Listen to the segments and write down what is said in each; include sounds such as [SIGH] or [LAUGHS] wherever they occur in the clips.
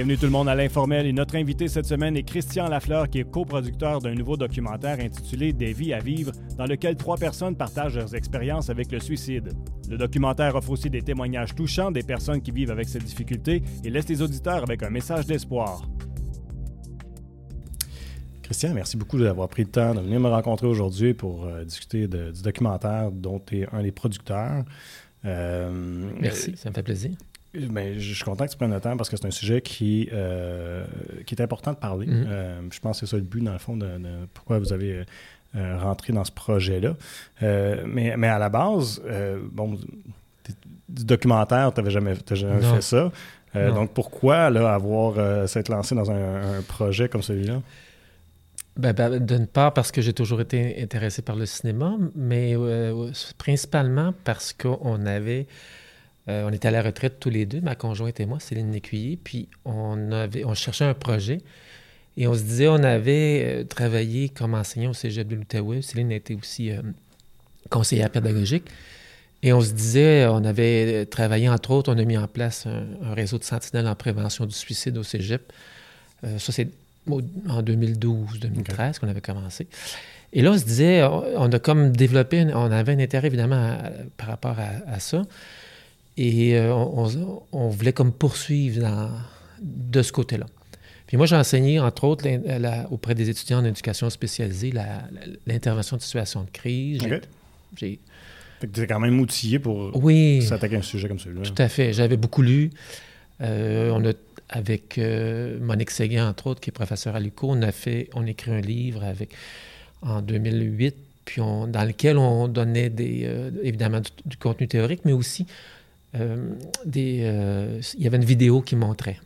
Bienvenue tout le monde à l'informel et notre invité cette semaine est Christian Lafleur qui est coproducteur d'un nouveau documentaire intitulé Des vies à vivre dans lequel trois personnes partagent leurs expériences avec le suicide. Le documentaire offre aussi des témoignages touchants des personnes qui vivent avec cette difficulté et laisse les auditeurs avec un message d'espoir. Christian, merci beaucoup d'avoir pris le temps de venir me rencontrer aujourd'hui pour euh, discuter du documentaire dont tu es un des producteurs. Euh, merci, ça me fait plaisir. Ben, je suis content que tu prennes le temps parce que c'est un sujet qui, euh, qui est important de parler. Mm-hmm. Euh, je pense que c'est ça le but, dans le fond, de, pourquoi vous avez euh, rentré dans ce projet-là. mais, mais à la base, bon, du documentaire, tu n'avais jamais, jamais fait ça. donc pourquoi là, avoir s'être lancé dans un, projet comme celui-là? Ben, ben, d'une part parce que j'ai toujours été intéressé par le cinéma, mais principalement parce qu'on avait euh, on était à la retraite tous les deux, ma conjointe et moi, Céline Nécuyer, puis on, avait, on cherchait un projet. Et on se disait, on avait euh, travaillé comme enseignant au cégep de l'Outaouais. Céline été aussi euh, conseillère pédagogique. Et on se disait, on avait travaillé, entre autres, on a mis en place un, réseau de sentinelles en prévention du suicide au cégep. ça, c'est en 2012-2013 qu'on avait commencé. Et là, on se disait, on, a comme développé, on avait un intérêt évidemment par rapport à ça. Et euh, on, voulait comme poursuivre de ce côté-là. Puis moi, j'ai enseigné, entre autres, auprès des étudiants en éducation spécialisée, l'intervention de situation de crise. J'ai, fait que tu es quand même outillé pour s'attaquer à un sujet comme celui-là. Tout à fait. J'avais beaucoup lu. Euh, on a, avec euh, Monique Séguin, entre autres, qui est professeur à l'UCO, on a fait, on a écrit un livre avec, en 2008, puis dans lequel on donnait des, évidemment du, contenu théorique, mais aussi euh, des, euh, il y avait une vidéo qui montrait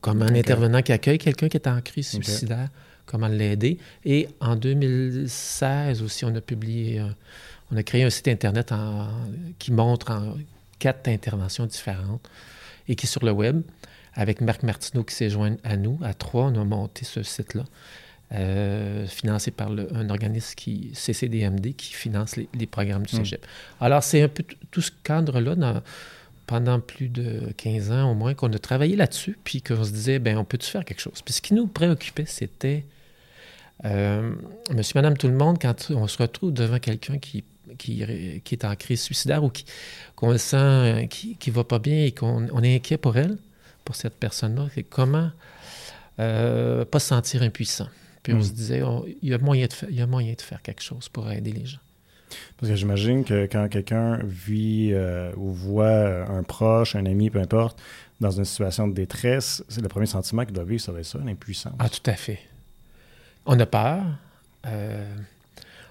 comme un intervenant qui accueille quelqu'un qui est en crise suicidaire, comment l'aider. Et en 2016 aussi, on a publié, on a créé un site Internet qui montre en quatre interventions différentes et qui est sur le web. Avec Marc Martineau qui s'est joint à nous, à trois, on a monté ce site-là. Euh, financé par un organisme qui, CCDMD, qui finance les, programmes du hmm. cégep. Alors, c'est un peu tout ce cadre-là, pendant plus de 15 ans au moins, qu'on a travaillé là-dessus, puis qu'on se disait, ben on peut-tu faire quelque chose? Puis ce qui nous préoccupait, c'était, euh, monsieur, madame, tout le monde, quand on se retrouve devant quelqu'un qui, qui, est en crise suicidaire ou qu'on le sent, qui ne va pas bien et qu'on est inquiet pour elle, pour cette personne-là, c'est comment euh, pas se sentir impuissant. Puis on se mm. disait, il, y a moyen de faire, il y a moyen de faire quelque chose pour aider les gens. Parce que j'imagine que quand quelqu'un vit euh, ou voit un proche, un ami, peu importe, dans une situation de détresse, c'est le premier sentiment qu'il doit vivre, ça va être ça, l'impuissance. Ah, tout à fait. On a peur. Euh,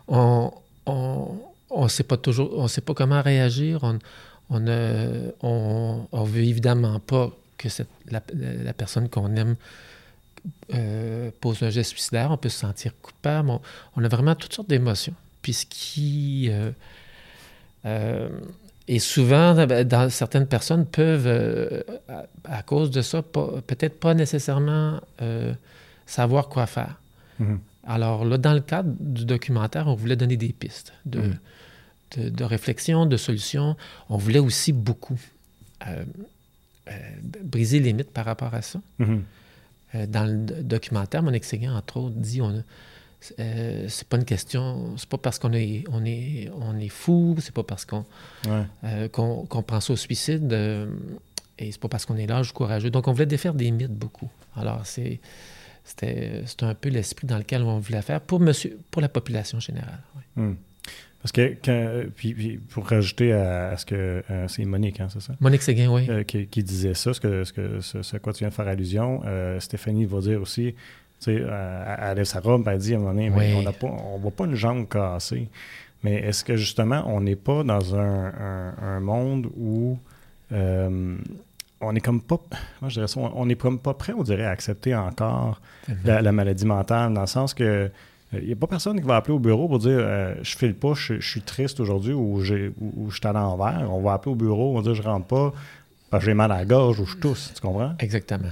on on sait pas toujours, on sait pas comment réagir. On on, on, veut évidemment pas que cette, la, personne qu'on aime euh, pose un geste suicidaire, on peut se sentir coupable. On, a vraiment toutes sortes d'émotions. Puis ce qui. Euh, euh, et souvent, ben, dans, certaines personnes peuvent, à, cause de ça, peut-être pas nécessairement savoir quoi faire. Mm-hmm. Alors là, dans le cadre du documentaire, on voulait donner des pistes de, mm. de, réflexion, de solutions. On voulait aussi beaucoup briser les mythes par rapport à ça. Mm-hmm. Euh, dans le documentaire, mon Séguin, entre autres, dit on euh, c'est pas une question, c'est pas parce qu'on est, on est, on est fou, c'est pas parce qu'on euh, qu'on, ça au suicide, et c'est pas parce qu'on est large ou courageux. Donc, on voulait défaire des mythes beaucoup. Alors, c'est, c'était, un peu l'esprit dans lequel on voulait faire pour, monsieur, pour la population générale. Hmm. Parce que, puis, pour rajouter à, ce que euh, c'est Monique, hein, c'est ça? Monique Séguin, oui. Euh, qui, disait ça, ce, que, ce, que, ce, à quoi tu viens de faire allusion. Euh, Stéphanie va dire aussi, tu sais, elle lève sa robe, elle dit à un moment donné, on ne voit pas une jambe cassée. Mais est-ce que justement, on n'est pas dans un, monde où on est comme pas, moi je dirais ça, on n'est comme pas prêt, on dirait, à accepter encore la, maladie mentale, dans le sens que il euh, n'y a pas personne qui va appeler au bureau pour dire euh, je file pas, je, suis triste aujourd'hui ou, je suis à l'envers. On va appeler au bureau, on va dire je rentre pas parce que j'ai mal à la gorge ou je tousse. Tu comprends? Exactement.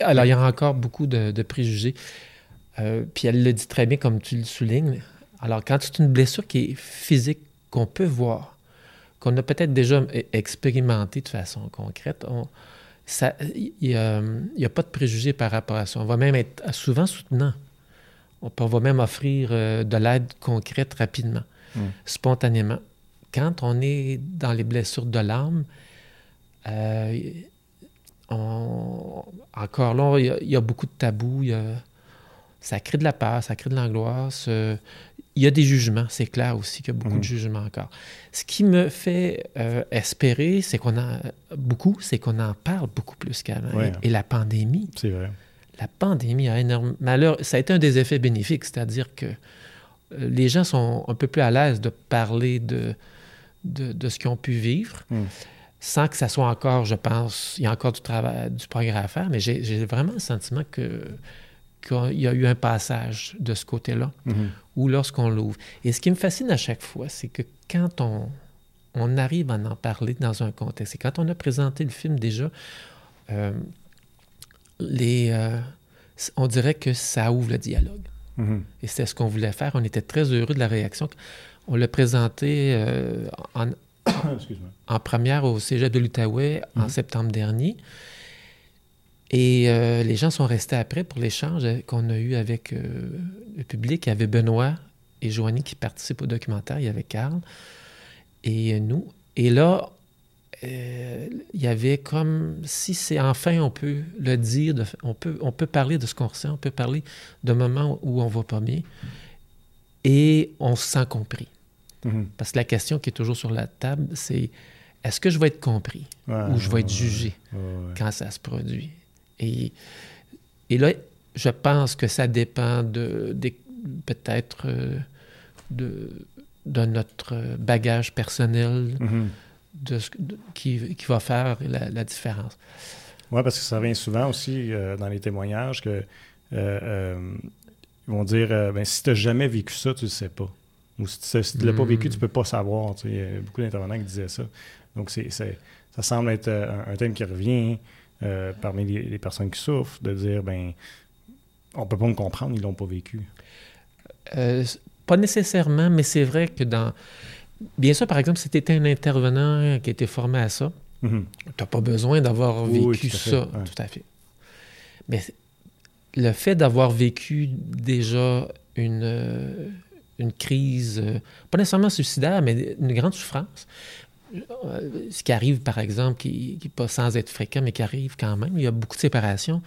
Alors, il y a encore beaucoup de, préjugés. Euh, puis elle le dit très bien, comme tu le soulignes. Alors, quand c'est une blessure qui est physique, qu'on peut voir, qu'on a peut-être déjà expérimenté de façon concrète, il n'y a, pas de préjugés par rapport à ça. On va même être souvent soutenant. On, va même offrir euh, de l'aide concrète rapidement, hmm. spontanément. Quand on est dans les blessures de l'âme, euh, encore là, il y, a, beaucoup de tabous. ça crée de la peur, ça crée de l'angoisse. Euh, il y a des jugements, c'est clair aussi qu'il y a beaucoup de mhm. jugements encore. Ce qui me fait euh, espérer, c'est qu'on a beaucoup, c'est qu'on en parle beaucoup plus qu'avant. Et, la pandémie. C'est vrai. La pandémie a énormément. Malheur, ça a été un des effets bénéfiques, c'est-à-dire que euh, les gens sont un peu plus à l'aise de parler de, de, ce qu'ils ont pu vivre. Hmm. Sans que ça soit encore, je pense, il y a encore du travail, du progrès à faire, mais j'ai vraiment le sentiment que qu'il y a eu un passage de ce côté-là, mhm. ou lorsqu'on l'ouvre. Et ce qui me fascine à chaque fois, c'est que quand on, on, arrive à en parler dans un contexte, et quand on a présenté le film déjà, euh, les, euh, on dirait que ça ouvre le dialogue. Mhm. Et c'est ce qu'on voulait faire. On était très heureux de la réaction. On l'a présenté euh, en, [COUGHS] en, première au Cégep de l'Outaouais en mhm. septembre dernier. Et euh, les gens sont restés après pour l'échange qu'on a eu avec euh, le public. Il y avait Benoît et Joanie qui participent au documentaire. Il y avait Carl et nous. Et là, euh, il y avait comme si c'est enfin on peut le dire, on, peut, on peut parler de ce qu'on ressent, on peut parler de moments où on va pas bien et on se sent compris. Mm-hmm. Parce que la question qui est toujours sur la table, c'est est-ce que je vais être compris ou je vais être jugé quand ça se produit? Et, et là, je pense que ça dépend de, peut-être euh, de, de, notre bagage personnel mm-hmm. De, qui, qui, va faire la, différence. Oui, parce que ça revient souvent aussi euh, dans les témoignages que euh, ils vont dire ben, si tu n'as jamais vécu ça, tu ne le sais pas. Ou si tu ne l'as pas vécu, tu ne peux pas savoir. Il y a beaucoup d'intervenants qui disaient ça. Donc, c'est, ça semble être un, thème qui revient. Euh, parmi les, personnes qui souffrent, de dire, ben, on peut pas me comprendre, ils l'ont pas vécu. Euh, pas nécessairement, mais c'est vrai que dans... Bien sûr, par exemple, si tu étais un intervenant qui était formé à ça, mhm. tu n'as pas besoin d'avoir vécu ça. Tout à fait. Mais le fait d'avoir vécu déjà une, euh, une crise, pas nécessairement suicidaire, mais une grande souffrance, ce qui arrive, par exemple, qui n'est pas sans être fréquent, mais qui arrive quand même, il y a beaucoup de séparations.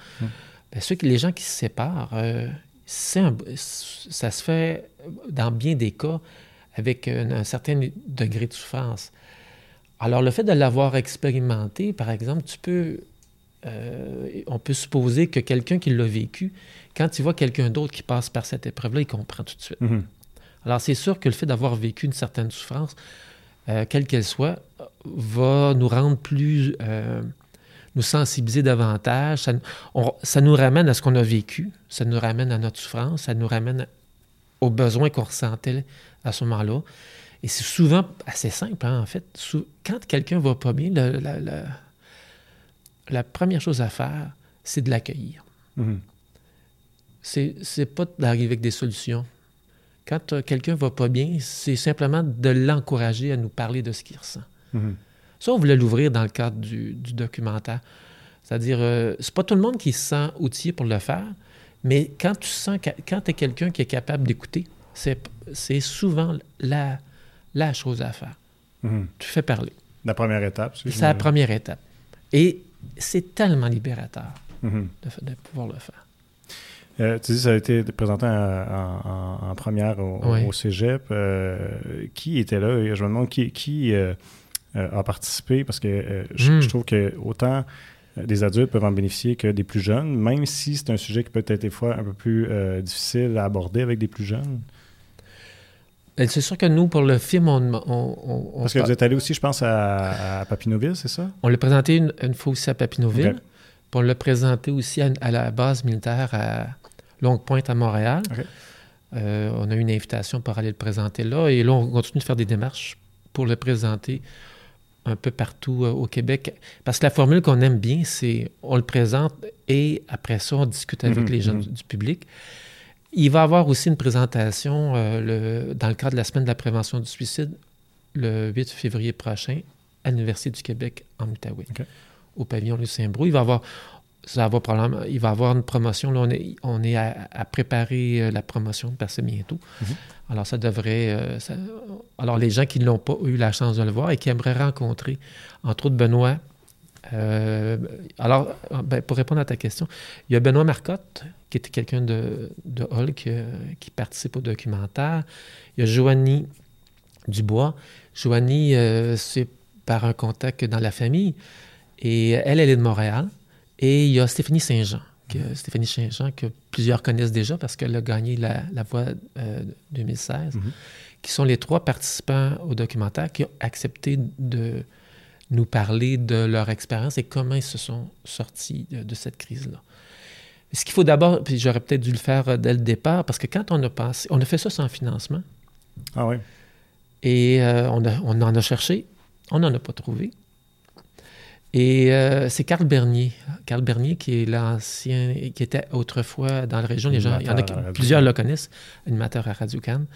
Bien, ceux les gens qui se séparent, euh, ça se fait dans bien des cas avec un, certain degré de souffrance. Alors, le fait de l'avoir expérimenté, par exemple, tu peux, euh, on peut supposer que quelqu'un qui l'a vécu, quand il voit quelqu'un d'autre qui passe par cette épreuve-là, il comprend tout de suite. Hum. Alors, c'est sûr que le fait d'avoir vécu une certaine souffrance, euh, quelle qu'elle soit, va nous rendre plus, euh, nous sensibiliser davantage. Ça, nous ramène à ce qu'on a vécu, ça nous ramène à notre souffrance, ça nous ramène aux besoins qu'on ressentait à ce moment-là. Et c'est souvent assez simple, hein, en fait. quand quelqu'un va pas bien, la, première chose à faire, c'est de l'accueillir. Mm-hmm. C'est pas d'arriver avec des solutions. Quand euh, quelqu'un va pas bien, c'est simplement de l'encourager à nous parler de ce qu'il ressent. Mhm. Ça, on voulait l'ouvrir dans le cadre du, documentaire. C'est-à-dire, euh, c'est pas tout le monde qui se sent outillé pour le faire, mais quand tu sens, quand tu es quelqu'un qui est capable d'écouter, c'est souvent la, la chose à faire. Mhm. Tu fais parler. La première étape. C'est la première étape. Et c'est tellement libérateur mhm. de, pouvoir le faire. Euh, tu dis ça a été présenté en, première au, cégep. Euh, qui était là? Je me demande qui, euh, a participé? Parce que hmm. je, trouve que autant des adultes peuvent en bénéficier que des plus jeunes, même si c'est un sujet qui peut être des fois un peu plus difficile à aborder avec des plus jeunes. Ben, c'est sûr que nous, pour le film, on. Parce que vous êtes allé aussi, je pense, à, Papineauville, c'est ça? On l'a présenté une, fois aussi à Papineauville. Puis on l'a présenté aussi à, la base militaire à, Longue Pointe à Montréal. Euh, on a eu une invitation pour aller le présenter là. Et là, on continue de faire des démarches pour le présenter un peu partout euh, au Québec. Parce que la formule qu'on aime bien, c'est on le présente et après ça, on discute avec mhm, les gens mhm. du, public. Il va y avoir aussi une présentation euh, le, dans le cadre de la semaine de la prévention du suicide le 8 février prochain à l'Université du Québec en Outaouais, au pavillon Lucien Brou. Il va avoir ça va il va avoir une promotion. Là, on est, on est à, préparer euh, la promotion parce que bientôt. Mhm. Alors, ça devrait. Euh, alors, les gens qui n'ont pas eu la chance de le voir et qui aimeraient rencontrer, entre autres Benoît. Euh, alors, ben, pour répondre à ta question, il y a Benoît Marcotte, qui était quelqu'un de, de Hall, qui, participe au documentaire. Il y a Joanie Dubois. Joanie, c'est par un contact dans la famille. Et elle, elle est de Montréal. Et il y a Stéphanie Saint-Jean, que, Stéphanie Saint-Jean, que plusieurs connaissent déjà parce qu'elle a gagné la, la Voix 2016, euh, mhm. qui sont les trois participants au documentaire qui ont accepté de nous parler de leur expérience et comment ils se sont sortis de, cette crise-là. Ce qu'il faut d'abord, puis j'aurais peut-être dû le faire euh, dès le départ, parce que quand on a passé, on a fait ça sans financement. Ah oui. Et euh, on, on en a cherché, on n'en a pas trouvé. Et euh, c'est Carl Bernier. Carl Bernier, qui est l'ancien, qui était autrefois dans la région. Les gens, il y en a plusieurs le connaissent, animateur à Radio Cannes.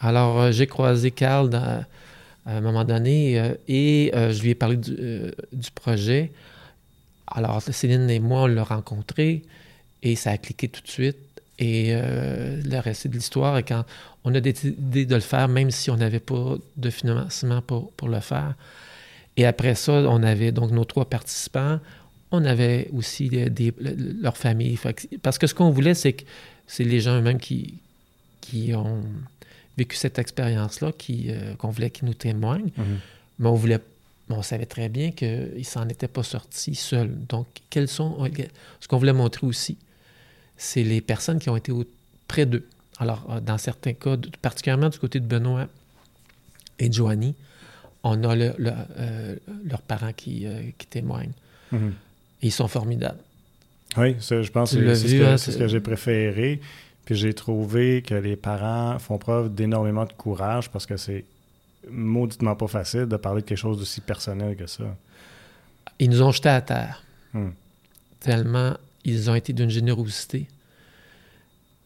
Alors, euh, j'ai croisé Carl à un moment donné euh, et je lui ai parlé du, projet. Alors, Céline et moi, on l'a rencontré et ça a cliqué tout de suite. Et le reste de l'histoire, quand on a décidé de le faire, même si on n'avait pas de financement pour, pour le faire, et après ça, on avait donc nos trois participants. On avait aussi des, leurs familles. Parce que ce qu'on voulait, c'est que c'est les gens eux-mêmes qui, qui ont vécu cette expérience-là, qui, euh, qu'on voulait qu'ils nous témoignent. Mm-hmm. Mais on voulait on savait très bien qu'ils ne s'en étaient pas sortis seuls. Donc, quels sont. Ce qu'on voulait montrer aussi, c'est les personnes qui ont été près d'eux. Alors, euh, dans certains cas, particulièrement du côté de Benoît et de Joanie, on a euh, leurs parents qui, euh, témoignent. Mhm. Ils sont formidables. Oui, je pense que c'est ce que, j'ai préféré. Puis j'ai trouvé que les parents font preuve d'énormément de courage parce que c'est mauditement pas facile de parler de quelque chose d'aussi personnel que ça. Ils nous ont jetés à terre. Hmm. Tellement ils ont été d'une générosité.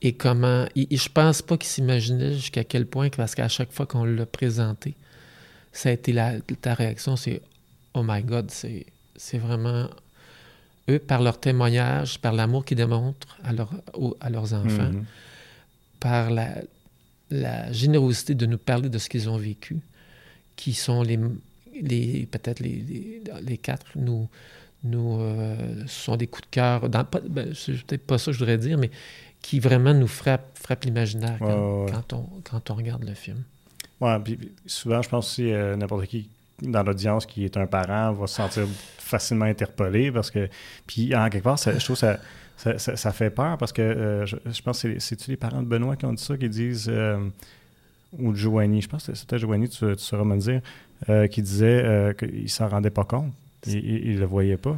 Et comment. je pense pas qu'ils s'imaginaient jusqu'à quel point, parce qu'à chaque fois qu'on l'a présenté, ça a été la, ta réaction, c'est Oh my God, c'est, vraiment eux, par leur témoignage, par l'amour qu'ils démontrent à, à leurs enfants, mhm. par la, la, générosité de nous parler de ce qu'ils ont vécu, qui sont les, les peut-être les, les, quatre, nous, nous euh, sont des coups de cœur. Dans, ben, c'est peut-être pas ça que je voudrais dire, mais qui vraiment nous frappent frappe l'imaginaire quand, on, quand on regarde le film. Oui, puis souvent, je pense aussi euh, n'importe qui dans l'audience qui est un parent va se sentir facilement interpellé parce que. Puis, en quelque part, je trouve que ça, ça, fait peur parce que euh, je, pense que c'est-tu les parents de Benoît qui ont dit ça, qui disent. Euh, ou de Joanie, je pense que c'était Joanie, tu, tu, sauras me le dire, qui disait qu'il ne s'en rendait pas compte. Il ne le voyait pas.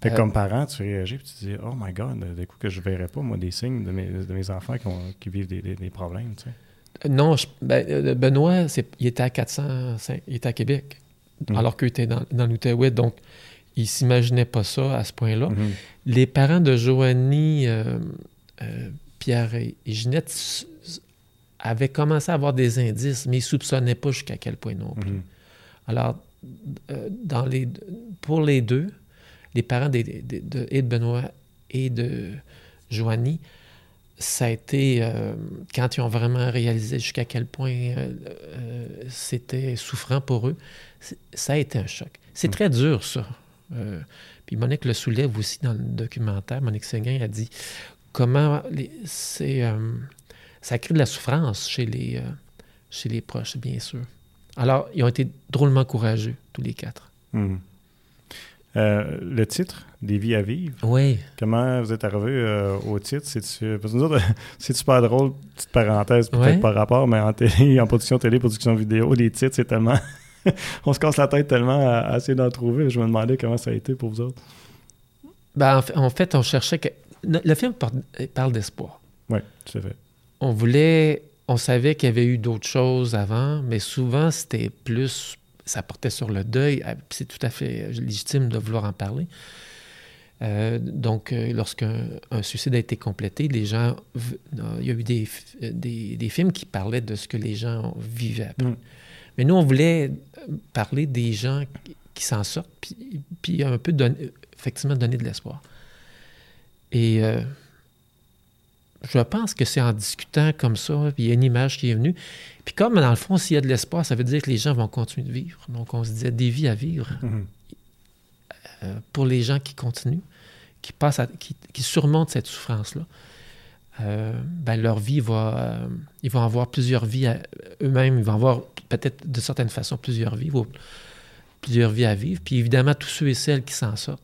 Fait comme parent, tu réagis et tu dis Oh my God, des coups que je ne verrais pas, moi, des signes de mes, de mes enfants qui, ont, qui vivent des, des problèmes. Tu sais. Non, ben, euh, Benoît, il était à 400, il était à Québec, mhm. alors qu'il était dans, dans l'Outaouais, donc il s'imaginait pas ça à ce point-là. Mhm. Les parents de Joanie, euh, euh, Pierre et, Ginette avaient commencé à avoir des indices, mais ils ne soupçonnaient pas jusqu'à quel point non plus. Mhm. Alors, dans les, pour les deux, les parents de, de Benoît et de Joanie, ça a été, euh, quand ils ont vraiment réalisé jusqu'à quel point euh, euh, c'était souffrant pour eux, ça a été un choc. C'est mm. très dur, ça. puis Monique le soulève aussi dans le documentaire. Monique Seguin a dit comment c'est, ça crée de la souffrance chez les, chez les proches, bien sûr. Alors, ils ont été drôlement courageux, tous les quatre. Mm. Euh, le titre, Des vies à vivre. Oui. Comment vous êtes arrivé euh, au titre? [LAUGHS] C'est super drôle, petite parenthèse, peut-être par rapport, mais en télé, en production télé, production vidéo, les titres, c'est tellement. [LAUGHS] on se casse la tête tellement à, essayer d'en trouver. Je me demandais comment ça a été pour vous autres. Ben, en, fait, on cherchait. Que... Le film parle d'espoir. Oui, tout à fait. On voulait. On savait qu'il y avait eu d'autres choses avant, mais souvent, c'était plus ça portait sur le deuil. Ah, c'est tout à fait légitime de vouloir en parler. Euh, donc, euh, lorsqu'un suicide a été complété, les gens, il y a eu des, des, films qui parlaient de ce que les gens vivaient après. Mm. Mais nous, on voulait parler des gens qui s'en sortent, puis, puis un peu donner, effectivement donner de l'espoir. Et euh, je pense que c'est en discutant comme ça, puis il y a une image qui est venue. Puis comme dans le fond, s'il y a de l'espoir, ça veut dire que les gens vont continuer de vivre. Donc on se disait des vies à vivre mhm. euh, pour les gens qui continuent, qui, passent qui, qui, surmontent cette souffrance-là. Euh, ben leur vie va. ils vont avoir plusieurs vies eux-mêmes, ils vont avoir peut-être de certaines façons plusieurs vies, plusieurs vies à vivre. Puis évidemment, tous ceux et celles qui s'en sortent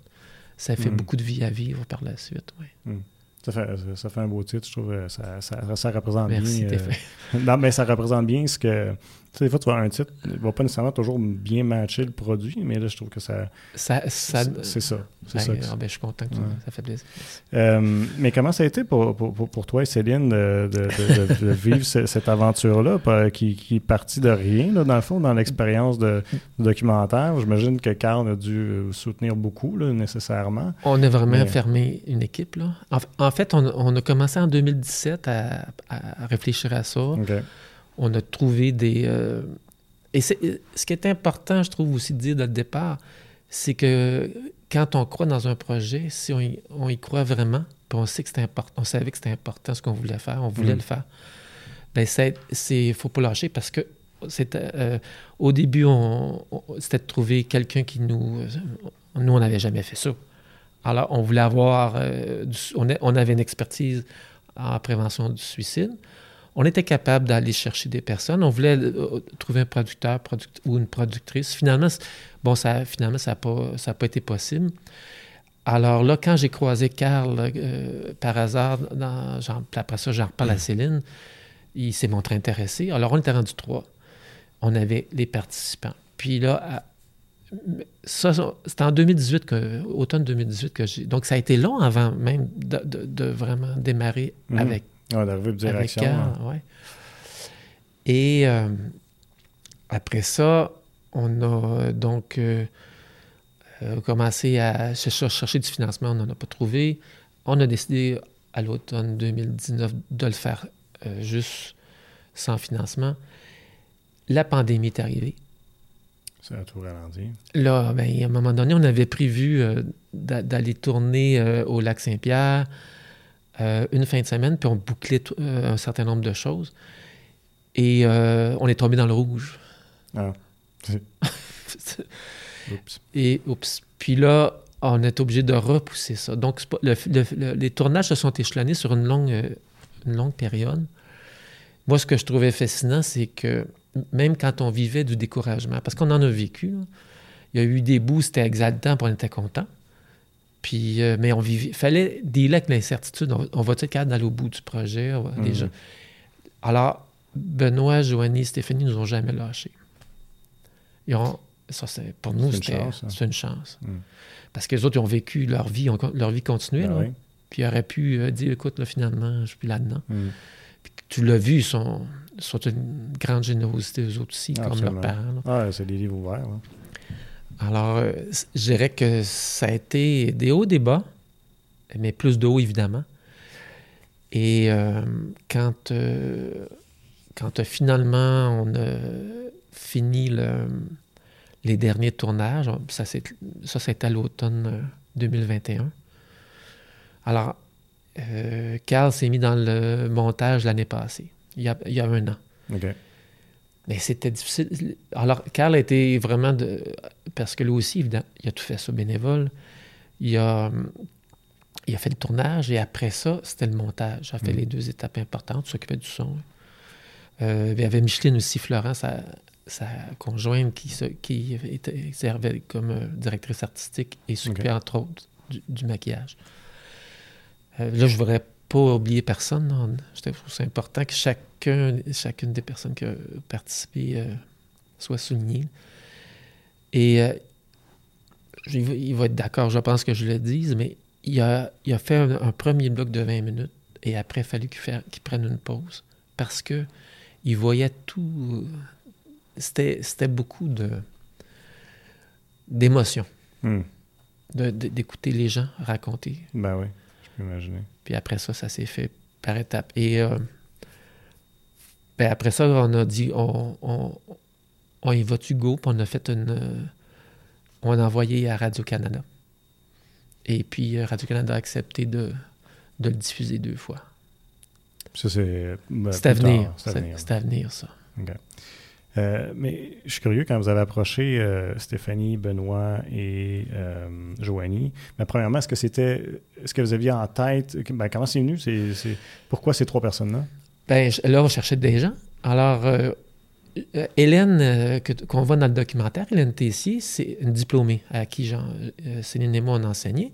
ça fait mm. beaucoup de vie à vivre par la suite. Oui. Mm. Ça fait, ça fait, un beau titre, je trouve. Ça, ça, ça représente Merci, bien. Euh, [LAUGHS] non, mais ça représente bien ce que. Tu sais, des fois, tu vois un titre, il ne va pas nécessairement toujours bien matcher le produit, mais là, je trouve que ça. ça, ça c'est ça. C'est ça. Ah, ben, je suis content que ça fait plaisir. Euh, mais comment ça a été pour, pour, pour toi, Céline, de, de, de, vivre cette aventure-là, qui, qui est partie de rien, là, dans le fond, dans l'expérience de, documentaire? J'imagine que Carl a dû soutenir beaucoup, là, nécessairement. On a vraiment fermé une équipe. Là. En, fait, on, a commencé en 2017 à, réfléchir à ça. On a trouvé des. Euh, et ce qui est important, je trouve aussi de dire dès le départ, c'est que quand on croit dans un projet, si on y, croit vraiment, puis on sait que c'est important, on savait que c'était important ce qu'on voulait faire, on voulait mm. le faire, ben c'est, faut pas lâcher parce que c'était, euh, au début, on, c'était de trouver quelqu'un qui nous, nous on n'avait jamais fait ça. Alors on voulait avoir, euh, on, on, avait une expertise en prévention du suicide. On était capable d'aller chercher des personnes. On voulait euh, trouver un producteur ou une productrice. Finalement, bon, ça, finalement, ça n'a pas, pas été possible. Alors là, quand j'ai croisé Carl euh, par hasard, dans, genre, après ça, j'en reparle à mm. Céline, il s'est montré intéressé. Alors, on était rendu trois. On avait les participants. Puis là, ça, c'était en 2018, que, automne 2018 que j'ai. Donc, ça a été long avant même de, vraiment démarrer mm-hmm. avec ah, d'arriver de direction. Hein. ouais. Et euh, après ça, on a donc euh, euh, commencé à chercher du financement. On n'en a pas trouvé. On a décidé à l'automne 2019 de le faire juste sans financement. La pandémie est arrivée. Ça a tout ralenti. Là, ben, à un moment donné, on avait prévu d'aller tourner au lac Saint-Pierre. Euh, une fin de semaine, puis on bouclait euh, un certain nombre de choses. Et euh, on est tombé dans le rouge. Ah. [LAUGHS] oups. Et oups. Puis là, on est obligé de repousser ça. Donc, les tournages se sont échelonnés sur une longue, une longue période. Moi, ce que je trouvais fascinant, c'est que même quand on vivait du découragement, parce qu'on en a vécu, il y a eu des bouts, c'était exaltant, puis on était content. Puis, euh, mais on vivait, fallait dealer avec l'incertitude. On, va être capable d'aller au bout du projet? Mhm. Alors, Benoît, Joanie, Stéphanie nous ont jamais lâchés. ça, c'est, pour nous, c'était hein. une chance. Mhm. Parce que les autres, ils ont vécu leur vie, leur vie continuelle. Ben puis ils auraient pu euh, dire, écoute, là, finalement, je suis plus là-dedans. Mhm. tu l'as vu, ils sont, sont une grande générosité, eux autres aussi, comme leurs parents. Ah, c'est des livres ouverts. Alors, euh, je dirais que ça a été des hauts, des bas, mais plus de hauts, évidemment. Et euh, quand, euh, finalement on a fini les derniers tournages, ça, c'était à l'automne 2021. Alors, Carl s'est mis dans le montage l'année passée, il y a, il y a un an. Mais c'était difficile. Alors, Carl a été vraiment de. Parce que lui aussi, évidemment, il a tout fait ça bénévole. Il a, il a fait le tournage et après ça, c'était le montage. Il a fait mm. les deux étapes importantes, s'occupait du son. Euh, il y avait Micheline aussi, Florence, sa, sa conjointe, qui, qui était, servait comme euh, directrice artistique et s'occupait entre autres du, maquillage. Euh, là, je voudrais pas oublier personne. Je trouve c'est important que chacun, chacune des personnes qui ont participé euh, soit soulignée. Et euh, il va être d'accord, je pense que je le dise, mais il a, il a fait un, premier bloc de 20 minutes et après, il a fallu qu'il prenne une pause parce que il voyait tout. C'était beaucoup de d'émotion. Hmm. D'écouter les gens raconter. Ben oui. Imaginer. Puis après ça, ça s'est fait par étapes. Et euh, ben après ça, on a dit, on, on, y va-tu go? Puis on a fait une... on a envoyé à Radio-Canada. Et puis, Radio-Canada a accepté de, de, le diffuser deux fois. Ça, c'est. Ben, c'est à venir. C'est à venir, ça. Euh, mais je suis curieux, quand vous avez approché euh, Stéphanie, Benoît et euh, Joanie, mais premièrement, est-ce que c'était. Est-ce que vous aviez en tête. Ben, comment c'est venu? Pourquoi ces trois personnes-là? Ben, là, on cherchait des gens. Alors, Hélène, qu'on voit dans le documentaire, Hélène Tessier, c'est une diplômée à qui Jean, Céline et moi, on enseignait.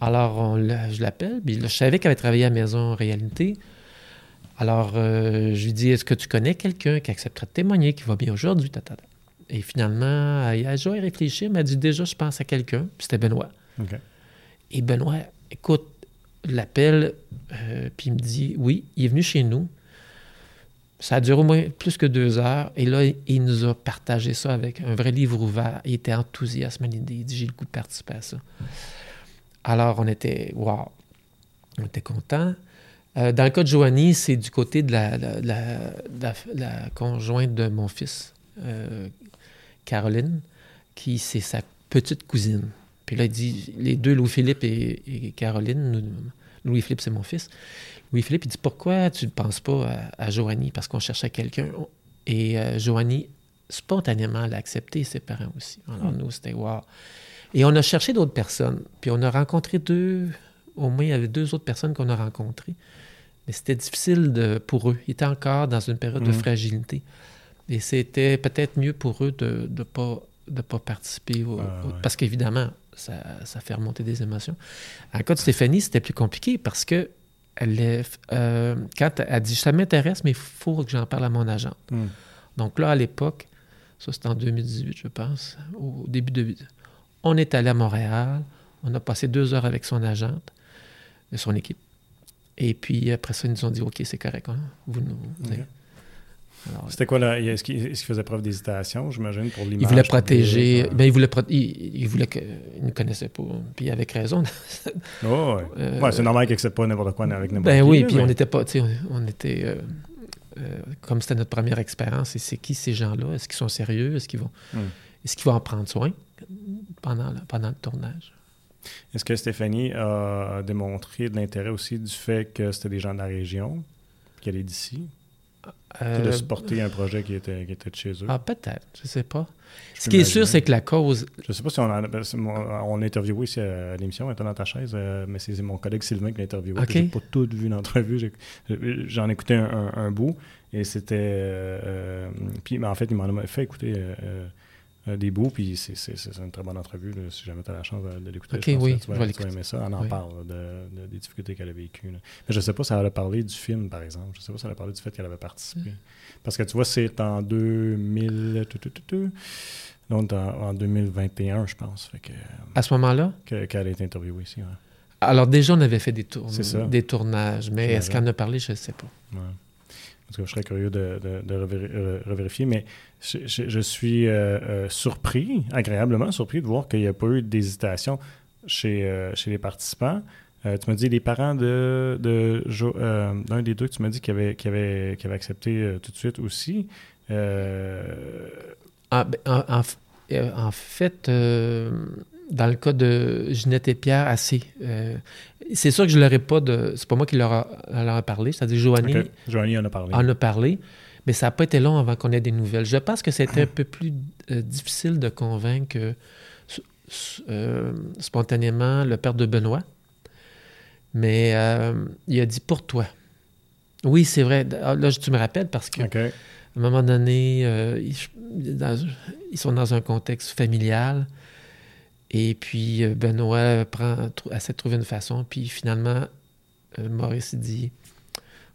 Alors, je l'appelle, puis je savais qu'elle avait travaillé à Maison Réalité. Alors, euh, je lui dis Est-ce que tu connais quelqu'un qui accepterait de témoigner, qui va bien aujourd'hui Et finalement, elle a joué à réfléchir, m'a dit Déjà, je pense à quelqu'un. Puis c'était Benoît. Et Benoît, écoute, l'appel, euh, puis il me dit Oui, il est venu chez nous. Ça a duré au moins plus que deux heures. Et là, il nous a partagé ça avec un vrai livre ouvert. Il était enthousiaste à l'idée. Il dit J'ai le goût de participer à ça. Alors, on était Waouh On était contents. Euh, dans le cas de Joanie, c'est du côté de la, conjointe de mon fils, euh, Caroline, qui c'est sa petite cousine. Puis là, il dit, les deux, Louis-Philippe et, Caroline, Louis-Philippe, c'est mon fils. Louis-Philippe, il dit, pourquoi tu ne penses pas à, Joanie? Parce qu'on cherchait quelqu'un. Et euh, Joanie, spontanément, l'a accepté, ses parents aussi. Alors, hmm. nous, c'était wow. Et on a cherché d'autres personnes. Puis on a rencontré deux, au moins, il y avait deux autres personnes qu'on a rencontrées. Mais c'était difficile de, pour eux. Ils étaient encore dans une période de mhm. fragilité. Et c'était peut-être mieux pour eux de ne pas, de pas participer. Parce qu'évidemment, ça, ça, fait remonter des émotions. En cas de Stéphanie, c'était plus compliqué parce que elle euh, quand elle dit Ça m'intéresse, mais il faut que j'en parle à mon agent. Mhm. Donc là, à l'époque, ça c'était en 2018, je pense, au début de. On est allé à Montréal, on a passé deux heures avec son agente, son équipe. Et puis après ça, ils nous ont dit OK, c'est correct. Hein? Vous nous. C'était quoi là? Est-ce qu'il faisait preuve d'hésitation, j'imagine, pour l'image? Il voulait protéger. Ben, il voulait, il, voulait que. Il ne connaissait pas. Puis avec raison. [LAUGHS] oh, ouais. Euh, ouais c'est normal qu'il n'accepte pas n'importe quoi avec n'importe ben, oui, puis on n'était pas. On, on était. Euh, euh, comme c'était notre première expérience, et c'est qui ces gens-là? Est-ce qu'ils sont sérieux? Est-ce qu'ils vont, hmm. est-ce qu'ils vont en prendre soin pendant, pendant le tournage? Est-ce que Stéphanie a démontré de l'intérêt aussi du fait que c'était des gens de la région, qu'elle est d'ici? Euh, de supporter un projet qui était, qui était de chez eux? Ah, peut-être, je ne sais pas. Ce qui est sûr, c'est que la cause. Je ne sais pas si on a, on a interviewé ici à l'émission, était dans ta chaise, euh, mais c'est mon collègue Sylvain qui l'a interviewé. Je n'ai pas tout vu l'entrevue. J'en ai écouté un, bout et c'était. Euh, puis, en fait, il m'en a fait écouter euh, des bouts, puis c'est une très bonne entrevue. si jamais tu as la chance de, l'écouter, okay, oui, tu, vas, aimer ça. On en parle de, des difficultés qu'elle a vécues. Mais je ne sais pas si elle a parlé du film, par exemple. Je ne sais pas si elle a parlé du fait qu'elle avait participé. Parce que tu vois, c'est en 2000. Donc en, 2021, je pense. à ce moment-là? Qu'elle a été interviewée ici. Alors déjà, on avait fait des, des tournages, mais est-ce qu'elle en a parlé? Je ne sais pas. Tout cas, je serais curieux de, revérifier, mais je, suis euh, euh, surpris, agréablement surpris de voir qu'il n'y a pas eu d'hésitation chez, euh, chez les participants. tu m'as dit les parents de, d'un des deux, tu m'as dit avaient, avait, accepté tout de suite aussi. Ah, ben, en, en, fait, dans le cas de Ginette et Pierre, assez. Euh, c'est sûr que je leur ai pas de. C'est pas moi qui leur a, parlé. C'est-à-dire, Joanie. Joanie en a parlé. En a parlé. Mais ça n'a pas été long avant qu'on ait des nouvelles. Je pense que c'était un peu plus euh, difficile de convaincre euh, spontanément le père de Benoît. Mais il a dit pour toi. Oui, c'est vrai. Ah, là, tu me rappelles parce que. À un moment donné, ils, sont dans un contexte familial. Et puis euh, Benoît prend, essaie de trouver une façon. Puis finalement, euh, Maurice dit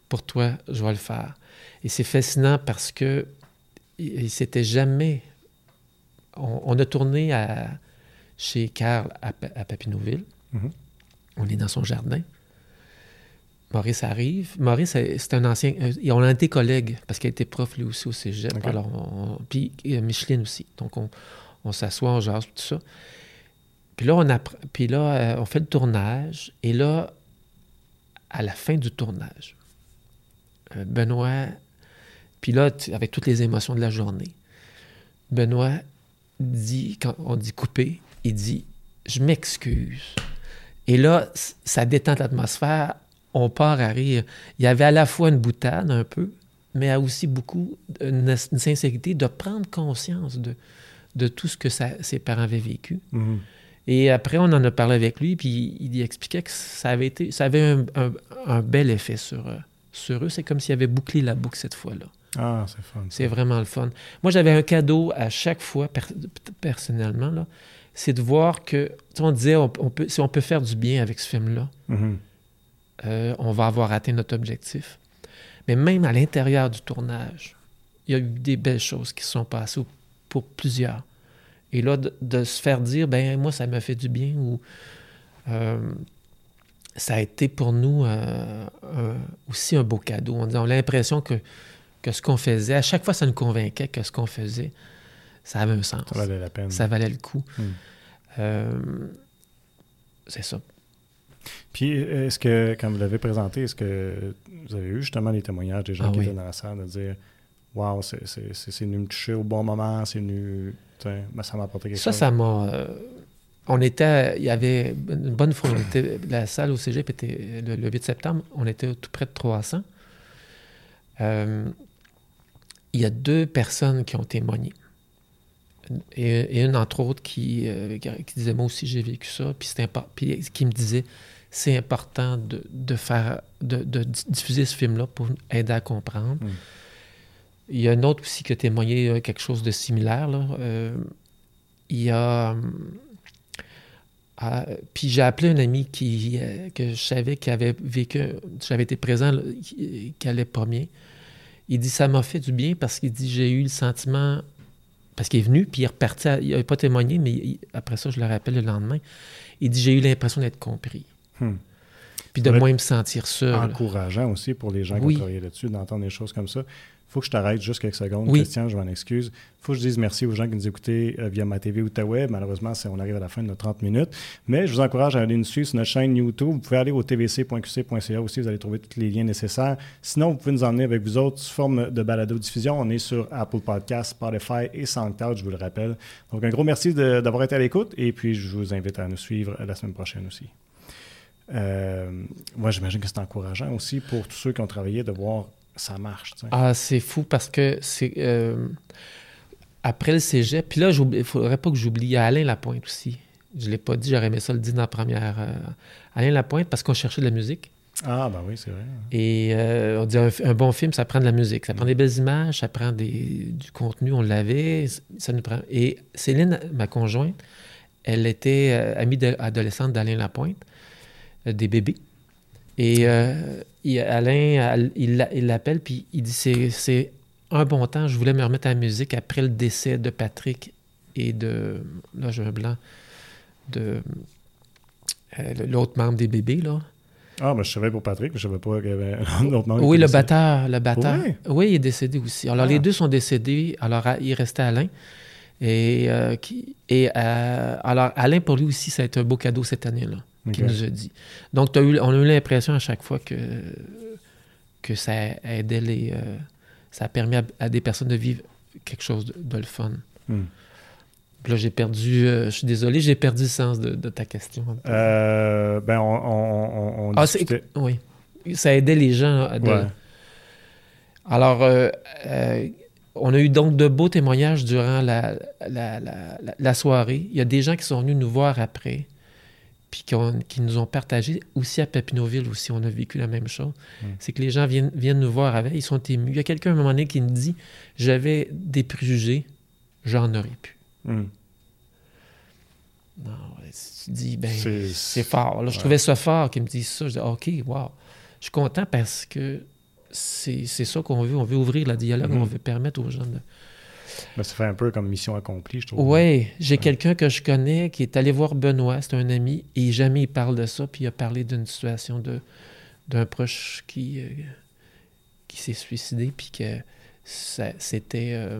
Pour toi, je vais le faire. Et c'est fascinant parce que il, s'était jamais. On, a tourné à, chez Carl à, à Papineauville. Mm-hmm. On est dans son jardin. Maurice arrive. Maurice, c'est un ancien. Euh, on a été collègues parce qu'il était prof lui aussi au cégep. Alors, puis Micheline aussi. Donc, on, on s'assoit, on jase, tout ça. Puis là, euh, on fait le tournage. Et là, à la fin du tournage, euh, Benoît, puis là, avec toutes les émotions de la journée, Benoît dit, quand on dit couper, il dit Je m'excuse. Et là, ça détend l'atmosphère. On part à rire. Il y avait à la fois une boutade un peu, mais aussi beaucoup une, sincérité de prendre conscience de, de tout ce que ses parents avaient vécu. Mhm. Et après, on en a parlé avec lui, puis il, expliquait que ça avait, été, ça avait un, bel effet sur, euh, sur eux. C'est comme s'il avait bouclé la boucle cette fois-là. Ah, c'est fun. C'est vraiment le fun. Moi, j'avais un cadeau à chaque fois, personnellement, là. C'est de voir que, on disait, on, peut, si on peut faire du bien avec ce film-là, mhm. euh, on va avoir atteint notre objectif. Mais même à l'intérieur du tournage, il y a eu des belles choses qui se sont passées pour plusieurs. Et là, de, se faire dire, ben moi, ça m'a fait du bien ou euh, ça a été pour nous euh, aussi un beau cadeau. On, a l'impression que, que ce qu'on faisait, à chaque fois, ça nous convainquait que ce qu'on faisait, ça avait un sens. Ça valait la peine. Ça valait le coup. Hmm. Euh, c'est ça. Puis, est-ce que, quand vous l'avez présenté, est-ce que vous avez eu justement les témoignages des gens ah qui étaient dans la salle de dire Waouh, c'est venu me toucher au bon moment, c'est venu. Ben, ça m'a apporté quelque ça, chose. Ça, m'a. Euh, on était. Il y avait une bonne fois. la salle au cégep était le, 8 septembre, on était tout près de 300. Euh, il y a deux personnes qui ont témoigné. Et, une, entre autres, qui, euh, qui disait Moi aussi, j'ai vécu ça. Puis, puis qui me disait C'est important de, de faire, de, de, diffuser ce film-là pour aider à comprendre. Hmm. Il y a un autre aussi qui a témoigné euh, quelque chose de similaire. Là. Euh, il y a. Euh, puis j'ai appelé un ami qui, que je savais qui avait vécu, j'avais été présent, qui, allait pas bien. Il dit Ça m'a fait du bien parce qu'il dit J'ai eu le sentiment. Parce qu'il est venu, puis il est reparti. il n'avait pas témoigné, mais après ça, je le rappelle le lendemain. Il dit J'ai eu l'impression d'être compris. Hmm. Puis de moins me sentir seul. Encourageant aussi pour les gens qui ont travaillé là-dessus, d'entendre des choses comme ça faut que je t'arrête juste quelques secondes. Oui. Christian, je m'en excuse. faut que je dise merci aux gens qui nous écoutaient euh, via ma TV ou ta web. Malheureusement, on arrive à la fin de nos 30 minutes. Mais je vous encourage à aller nous suivre sur notre chaîne YouTube. Vous pouvez aller au tvc.qc.ca aussi. Vous allez trouver tous les liens nécessaires. Sinon, vous pouvez nous emmener avec vous autres sous forme de balado-diffusion. On est sur Apple Podcasts, Spotify et SoundCloud, je vous le rappelle. Donc, un gros merci d'avoir été à l'écoute. Et puis, je vous invite à nous suivre la semaine prochaine aussi. Euh, moi, j'imagine que c'est encourageant aussi pour tous ceux qui ont travaillé de voir ça marche. Ah, c'est fou parce que c'est. Euh, après le cégep, puis là, il ne faudrait pas que j'oublie Alain Lapointe aussi. Je ne l'ai pas dit, j'aurais aimé ça le dire dans la première. Euh, Alain Lapointe, parce qu'on cherchait de la musique. Ah, ben oui, c'est vrai. Et euh, on dit un, bon film, ça prend de la musique. Ça prend des belles images, ça prend des, du contenu, on l'avait. Ça nous prend... Et Céline, ma conjointe, elle était amie adolescente d'Alain Lapointe, des bébés. Et Alain, il l'appelle, puis il dit c'est un bon temps, je voulais me remettre à la musique après le décès de Patrick et de. Là, j'ai un blanc. De. Euh, l'autre membre des bébés, là. Ah, ben, je savais pour Patrick, mais je savais pas qu'il y avait un autre membre. Oui, le batteur. Le batteur. Oui. il est décédé aussi. Alors, les ah. deux sont décédés. Alors, il restait Alain. Et, euh, qui, et euh, alors, Alain, pour lui aussi, ça a été un beau cadeau cette année-là qui nous a dit. Donc, as eu, on a eu l'impression à chaque fois que, que ça aidait les. Euh, ça a permis à, des personnes de vivre quelque chose de, le fun. Hmm. Là, j'ai perdu. Euh, je suis désolé, j'ai perdu le sens de, ta question. Euh, ben, on. on, ah, oui. Ça aidait les gens. Alors, on a eu donc de beaux témoignages durant la, la, la, soirée. Il y a des gens qui sont venus nous voir après puis qui, nous ont partagé aussi à Papineauville aussi, on a vécu la même chose. Hmm. C'est que les gens viennent, viennent nous voir avec, ils sont émus. Il y a quelqu'un à un moment donné qui me dit J'avais des préjugés, j'en aurais pu. Hmm. Non, tu dis, ben, c'est fort. je trouvais ça fort qu'il me dise ça. Je dis, OK, wow. Je suis content parce que c'est ça qu'on veut. On veut ouvrir la dialogue, hmm. on veut permettre aux gens de, ça fait un peu comme mission accomplie, je trouve. Oui, j'ai quelqu'un que je connais qui est allé voir Benoît, c'est un ami, et jamais il parle de ça, puis il a parlé d'une situation de d'un proche qui, euh, qui s'est suicidé, puis que c'était euh,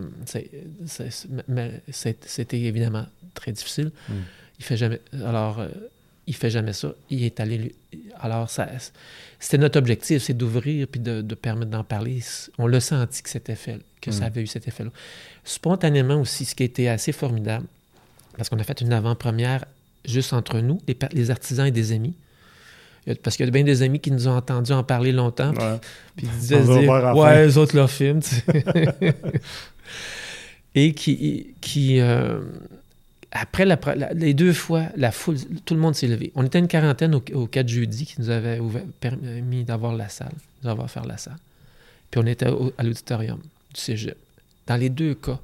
c'était évidemment très difficile. Hmm. Il fait jamais. Alors, euh, il fait jamais ça. Il est allé. Alors, ça, c'était notre objectif, c'est d'ouvrir puis de, permettre d'en parler. On l'a senti que c'était fait, que ça mm. avait eu cet effet-là. Spontanément aussi, ce qui a été assez formidable, parce qu'on a fait une avant-première juste entre nous, les, artisans et des amis. Parce qu'il y a bien des amis qui nous ont entendus en parler longtemps. Puis, ils disaient Ouais, eux autres leur film. [LAUGHS] et qui. qui euh, après les deux fois, la foule, tout le monde s'est levé. On était une quarantaine au, 4 jeudi qui nous avait permis d'avoir la salle, d'avoir faire la salle. Puis on était à l'auditorium du cégep. Dans les deux cas,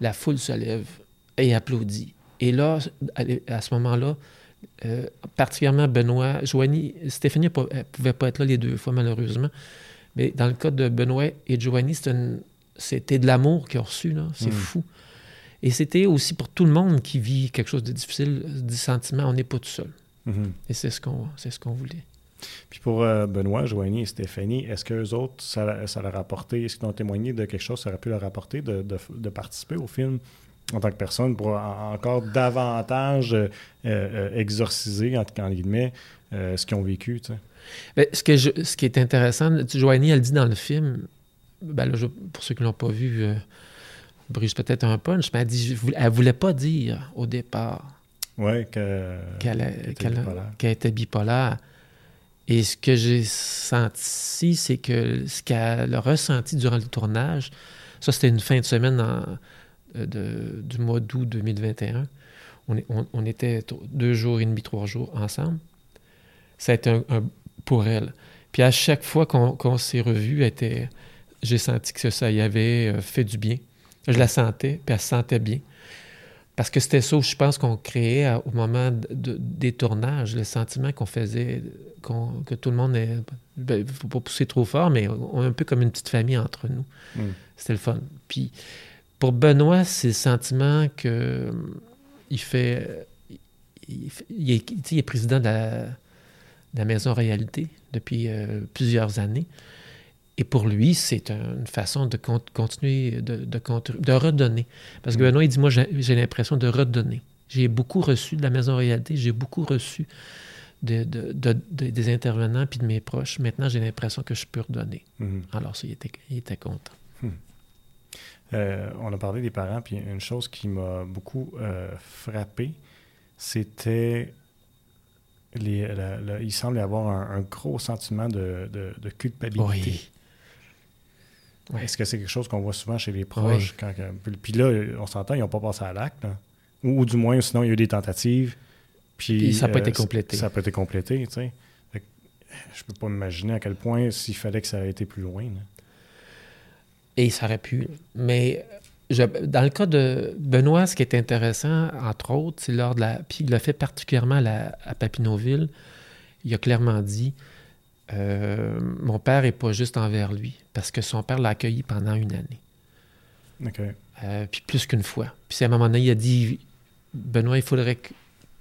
la foule se lève et applaudit. Et là, à ce moment-là, euh, particulièrement Benoît, Joanie, Stéphanie ne pouvait pas être là les deux fois, malheureusement. Mais dans le cas de Benoît et Joanie, c'était de l'amour qu'ils ont reçu. C'est hmm. fou. Et c'était aussi pour tout le monde qui vit quelque chose de difficile, du sentiment, on n'est pas tout seul. Mhm. Et c'est ce qu'on ce qu'on voulait. Puis pour euh, Benoît, Joanie et Stéphanie, est-ce qu'eux autres, ça, ça, leur a apporté, est-ce qu'ils ont témoigné de quelque chose, ça aurait pu leur apporter de, de, participer au film en tant que personne pour encore davantage euh, euh, exorciser, en, en guillemets, ce qu'ils ont vécu? Ben, ce, que ce qui est intéressant, Joanie, elle dit dans le film, ben pour ceux qui ne l'ont pas vu, brise peut-être un punch, mais elle dit elle voulait pas dire au départ qu'elle était, bipolaire. Et ce que j'ai senti, c'est que ce qu'elle a ressenti durant le tournage, ça c'était une fin de semaine euh, du mois d'août 2021. On, était deux jours et demi, trois jours ensemble. Ça a été un, pour elle. Puis à chaque fois qu'on s'est revus, j'ai senti que ça y avait euh, fait du bien. Je la sentais, puis elle se sentait bien. Parce que c'était ça, je pense, qu'on créait au moment des tournages, le sentiment qu'on faisait, que tout le monde est. Il ben, ne faut pas pousser trop fort, mais on est un peu comme une petite famille entre nous. Mm. C'était le fun. Puis pour Benoît, c'est le sentiment que il fait. Il, est, président de la, Maison Réalité depuis euh, plusieurs années. Et pour lui, c'est une façon de continuer, de, de, redonner. Parce que mm. Benoît, il dit, moi, j'ai l'impression de redonner. J'ai beaucoup reçu de la Maison Réalité, j'ai beaucoup reçu de, des intervenants puis de mes proches. Maintenant, j'ai l'impression que je peux redonner. Mm-hmm. Alors, ça, il était, il était content. Hmm. Euh, on a parlé des parents, puis une chose qui m'a beaucoup euh, frappé, c'était les, il semble y avoir un, gros sentiment de, culpabilité. Oui. Est-ce que c'est quelque chose qu'on voit souvent chez les proches? Quand, puis là, on s'entend, ils n'ont pas passé à l'acte. Ou, du moins, sinon, il y a eu des tentatives. Puis, ça n'a pas été euh, complété. Ça n'a pas été complété, tu sais. Je peux pas m'imaginer à quel point s'il fallait que ça ait été plus loin. Et ça aurait pu. Mais dans le cas de Benoît, ce qui est intéressant, entre autres, c'est lors de la. Puis il l'a fait particulièrement à, à Papineauville. Il a clairement dit euh, mon père n'est pas juste envers lui, parce que son père l'a accueilli pendant une année. OK. Euh, puis plus qu'une fois. Puis à un moment donné, il a dit Benoît, il faudrait que.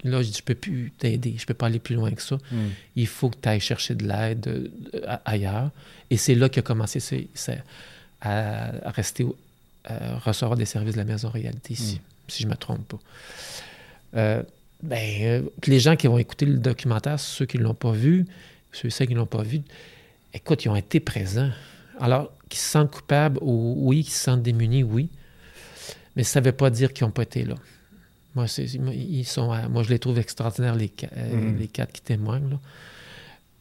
Là, je dis, je peux plus t'aider, je peux pas aller plus loin que ça. Hmm. Il faut que tu ailles chercher de l'aide euh, ailleurs. Et c'est là qu'il a commencé à, rester, à recevoir des services de la maison réalité ici, hmm. si je ne me trompe pas. ben, les gens qui vont écouter le documentaire, ceux qui ne l'ont pas vu, ceux qui ne l'ont pas vu, écoute, ils ont été présents. Alors, qu'ils se sentent coupables, oui, qu'ils se sentent démunis, oui. Mais ça ne veut pas dire qu'ils n'ont pas été là. Moi, ils sont, moi, je les trouve extraordinaires, les, euh, mm-hmm. les quatre qui témoignent,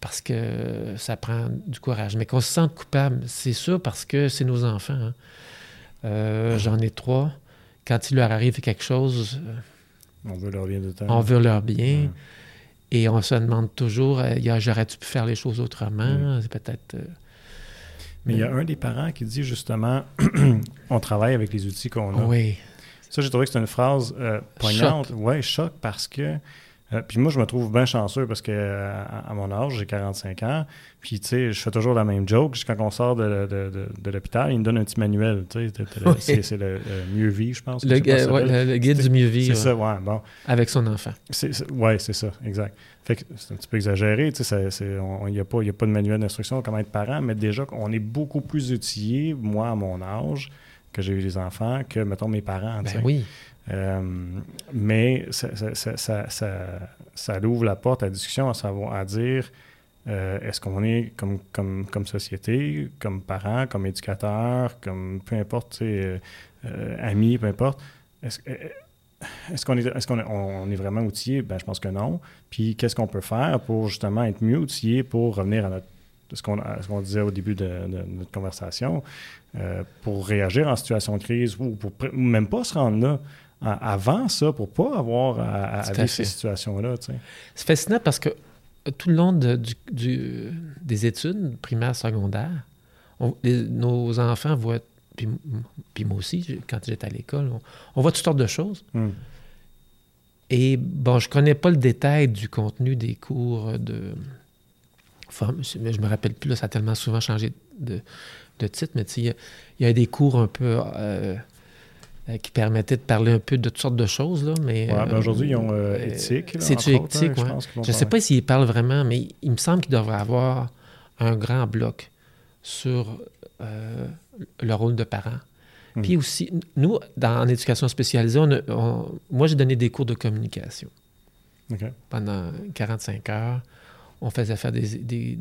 parce que ça prend du courage. Mais qu'on se sente coupable, c'est sûr, parce que c'est nos enfants. Hein. Euh, j'en ai trois. Quand il leur arrive quelque chose, on veut leur bien de temps. On veut leur bien. Et on se demande toujours, euh, j'aurais-tu pu faire les choses autrement? C'est peut-être. Euh, mais il y a un des parents qui dit justement, [CLEARS THROAT] on travaille avec les outils qu'on a. Oui. Ça, j'ai trouvé que c'est une phrase euh, poignante. Oui, choc parce que euh, puis moi, je me trouve bien chanceux parce que euh, à, mon âge, j'ai 45 ans. Puis, tu sais, je fais toujours la même joke. Quand on sort de, de, de, l'hôpital, ils me donnent un petit manuel. Tu sais, c'est le, mieux vivre, je pense. Le, le, guide du mieux vivre. C'est ça, ouais, bon. Avec son enfant. Oui, c'est ça, exact. Fait que c'est un petit peu exagéré. Tu sais, il n'y a, a, pas de manuel d'instruction comment être parent, mais déjà, on est beaucoup plus outillé, moi, à mon âge, que j'ai eu des enfants, que, mettons, mes parents. Ben oui. Mais ça, ça, ça, ouvre la porte à la discussion, à, savoir, à dire est-ce qu'on est comme, comme, comme société, comme parents, comme éducateurs, comme peu importe, amis, peu importe, est-ce, est-ce qu'on est, est, qu'on on est vraiment outillé? Ben, je pense que non. Puis qu'est-ce qu'on peut faire pour justement être mieux outillé pour revenir à notre ce qu'on, disait au début de, notre conversation, euh, pour réagir en situation de crise ou pour même pas se rendre là avant ça, pour pas avoir à, vivre ces situations-là. C'est fascinant parce que tout le long de, du, des études primaires, secondaires, nos enfants voient puis, moi aussi, quand j'étais à l'école, on, voit toutes sortes de choses. Hmm. Et bon, je connais pas le détail du contenu des cours de. Enfin, je me rappelle plus, là, ça a tellement souvent changé de, titre, mais il y, a des cours un peu euh, euh, qui permettaient de parler un peu de toutes sortes de choses. Là, mais, ben, aujourd'hui, ils ont euh, éthique. C'est éthique, oui. Je ne sais pas s'ils parlent vraiment, mais il me semble qu'il devrait avoir un grand bloc sur le rôle de parent. Hmm. Puis aussi, nous, dans, en éducation spécialisée, moi, j'ai donné des cours de communication. Pendant 45 heures, on faisait faire des...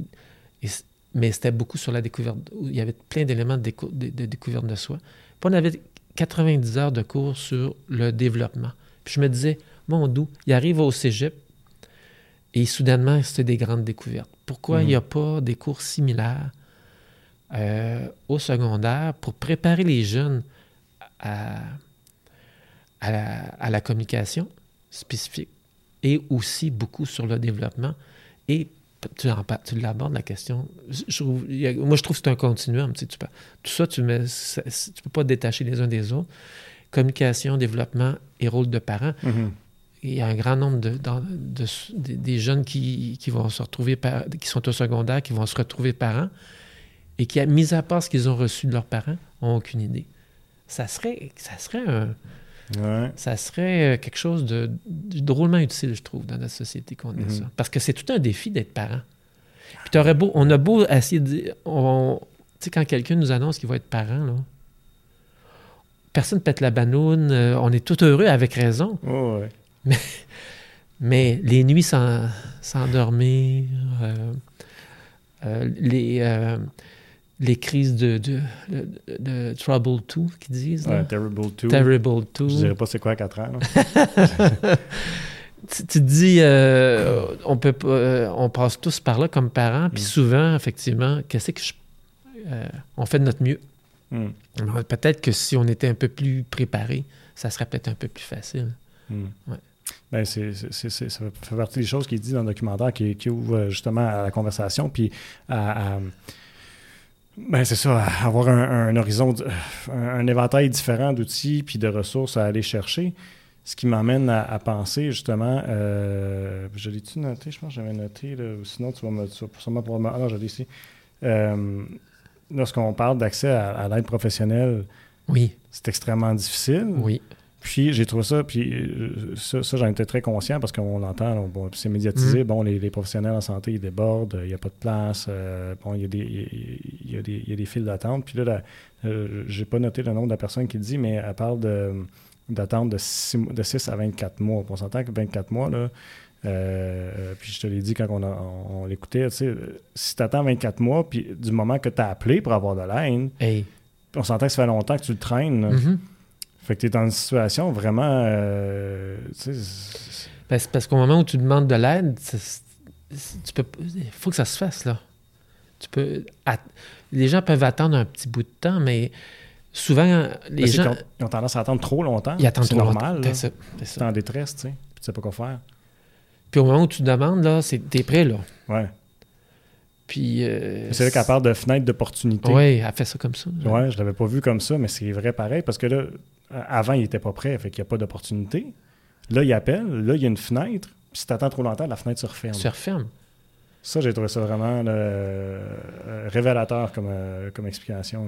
mais c'était beaucoup sur la découverte. Il y avait plein d'éléments de, de, découverte de soi. Puis on avait 90 heures de cours sur le développement. Puis je me disais, mon doux, il arrive au cégep et soudainement, c'était des grandes découvertes. Pourquoi il n'y a hmm. pas des cours similaires euh, au secondaire pour préparer les jeunes à, à, la, communication spécifique et aussi beaucoup sur le développement. Et tu, tu l'abordes, la question. Je, moi, je trouve que c'est un continuum. Tu tout ça, tu ne tu peux pas détacher les uns des autres. Communication, développement et rôle de parent. Mm-hmm. Il y a un grand nombre de, de, des jeunes qui, qui, vont se retrouver, qui sont au secondaire, qui vont se retrouver parents et qui, mis à part ce qu'ils ont reçu de leurs parents, n'ont aucune idée. Ça serait, ça serait un, Ça serait euh, quelque chose de, drôlement utile, je trouve, dans notre société qu'on ait mhm. ça. Parce que c'est tout un défi d'être parent. Puis aurais beau, on a beau essayer de dire, tu sais, quand quelqu'un nous annonce qu'il va être parent, là, personne ne pète la banoune, euh, on est tout heureux avec raison. mais, mais, les nuits sans, sans dormir, euh, les les crises de, de, Trouble 2 qui disent. Terrible 2. Terrible 2. Je dirais pas c'est quoi à 4 ans. [LAUGHS] tu, te dis, euh, on, peut, euh, on passe tous par là comme parents, puis mm. souvent, effectivement, qu'est-ce que je, euh, on fait de notre mieux? Mm. Peut-être que si on était un peu plus préparé, ça serait peut-être un peu plus facile. Mm. Ben, c'est, ça fait partie des choses qui est dit dans le documentaire qui, qui ouvre justement à la conversation, puis à ben c'est ça, avoir un, horizon, un, éventail différent d'outils puis de ressources à aller chercher. Ce qui m'amène à, penser justement, euh, je l'ai-tu noté? Je pense que j'avais noté, sinon tu vas me. sûrement pour Ah non, je l'ai ici. Euh, lorsqu'on parle d'accès à l'aide professionnelle, oui. c'est extrêmement difficile. Oui. Puis j'ai trouvé ça, puis euh, ça, j'en étais très conscient parce qu'on l'entend, bon, c'est médiatisé. Mm-hmm. Bon, les, professionnels en santé, ils débordent, il n'y a pas de place. Euh, bon, il y, a des, il, y a des, il y a des files d'attente. Puis là, euh, j'ai pas noté le nom de la personne qui le dit, mais elle parle d'attente de, 6, de 6 à 24 mois. On s'entend que 24 mois, là, puis je te l'ai dit quand on, on, l'écoutait, tu sais, si tu attends 24 mois, puis du moment que tu as appelé pour avoir de l'aide, on s'entend que ça fait longtemps que tu le traînes. Fait que tu es dans une situation vraiment. Euh, ben, parce qu'au moment où tu demandes de l'aide, tu peux, il faut que ça se fasse, là. Tu peux. les gens peuvent attendre un petit bout de temps, mais souvent, les gens. Ils ont, tendance à attendre trop longtemps. Ils attendent trop normal. C'est ça. en détresse, tu sais. Puis tu sais pas quoi faire. Puis au moment où tu demandes, là, c'est t'es prêt, là. Ouais. Puis. Euh, c'est vrai qu'elle parle de fenêtre d'opportunité. Oui, elle fait ça comme ça. Oui, je l'avais pas vu comme ça, mais c'est vrai pareil, parce que là, avant, il n'était pas prêt, fait qu'il n'y a pas d'opportunité. Là, il appelle, là, il y a une fenêtre, puis si tu attends trop longtemps, la fenêtre se referme. Se referme. Ça, j'ai trouvé ça vraiment euh, révélateur comme, euh, comme explication.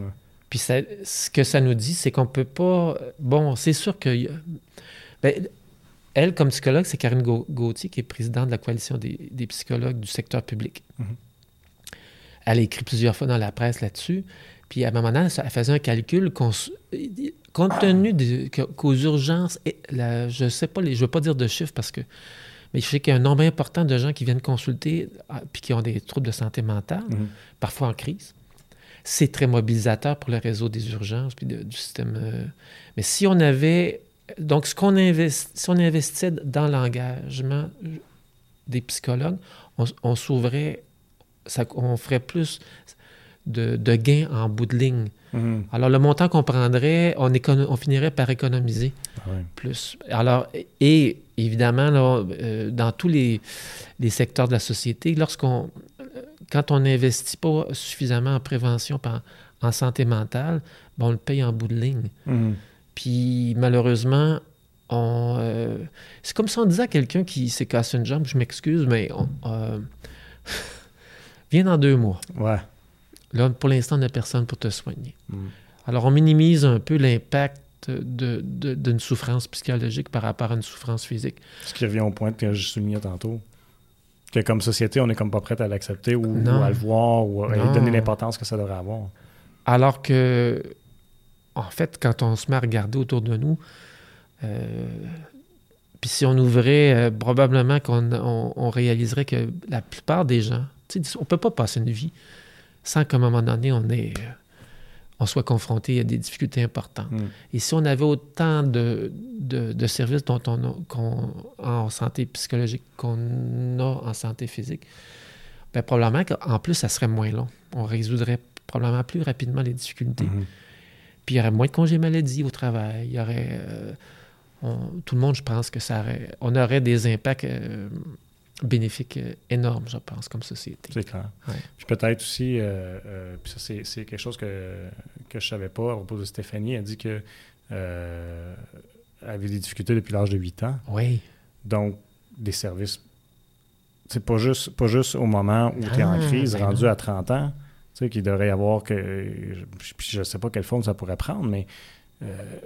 Puis ce que ça nous dit, c'est qu'on peut pas. Bon, c'est sûr que. Ben, elle, comme psychologue, c'est Karine Gauthier, qui est présidente de la coalition des, psychologues du secteur public. Mm-hmm. Elle a écrit plusieurs fois dans la presse là-dessus. Puis à un moment donné, elle faisait un calcul compte tenu qu'aux urgences, je ne sais pas, les, je ne veux pas dire de chiffres parce que, mais je sais qu'il y a un nombre important de gens qui viennent consulter ah, puis qui ont des troubles de santé mentale, mm-hmm. parfois en crise. C'est très mobilisateur pour le réseau des urgences puis du système. Euh, mais si on avait donc, ce qu'on investi, si on investissait dans l'engagement des psychologues, on, s'ouvrait, on ferait plus de, gains en bout de ligne. Mm-hmm. Alors, le montant qu'on prendrait, on, on, finirait par économiser ah plus. Alors, et évidemment, euh, dans tous les, secteurs de la société, lorsqu'on, quand on n'investit pas suffisamment en prévention, en, en santé mentale, ben, on le paye en bout de ligne. Mm-hmm. Puis malheureusement, on, euh, c'est comme si on disait à quelqu'un qui s'est cassé une jambe, je m'excuse, mais on, euh, [LAUGHS] viens dans deux mois. Ouais. Là, pour l'instant, on n'a personne pour te soigner. Hmm. Alors, on minimise un peu l'impact d'une de, souffrance psychologique par rapport à une souffrance physique. Ce qui revient au point que je soulignais tantôt. Que comme société, on n'est comme pas prête à l'accepter ou, à le voir ou à lui donner l'importance que ça devrait avoir. Alors que en fait, quand on se met à regarder autour de nous, euh, puis si on ouvrait, euh, probablement qu'on on, réaliserait que la plupart des gens, on ne peut pas passer une vie sans qu'à un moment donné, on, est, euh, on soit confronté à des difficultés importantes. Mm. Et si on avait autant de, de, services dont on, en santé psychologique qu'on a en santé physique, bien, probablement qu'en plus, ça serait moins long. On résoudrait probablement plus rapidement les difficultés. Mm-hmm. Puis il y aurait moins de congés maladie au travail. Il y aurait. Euh, tout le monde, je pense que ça aurait. On aurait des impacts euh, bénéfiques euh, énormes, je pense, comme société. C'est clair. Puis peut-être aussi, puis ça, c'est quelque chose que, que je ne savais pas à propos de Stéphanie. Elle dit que avait des difficultés depuis l'âge de 8 ans. Oui. Donc, des services. C'est pas juste, pas juste au moment où tu es en ah, crise, ben rendu à 30 ans tu sais, qu'il devrait y avoir que. je ne sais pas quelle forme ça pourrait prendre, mais euh,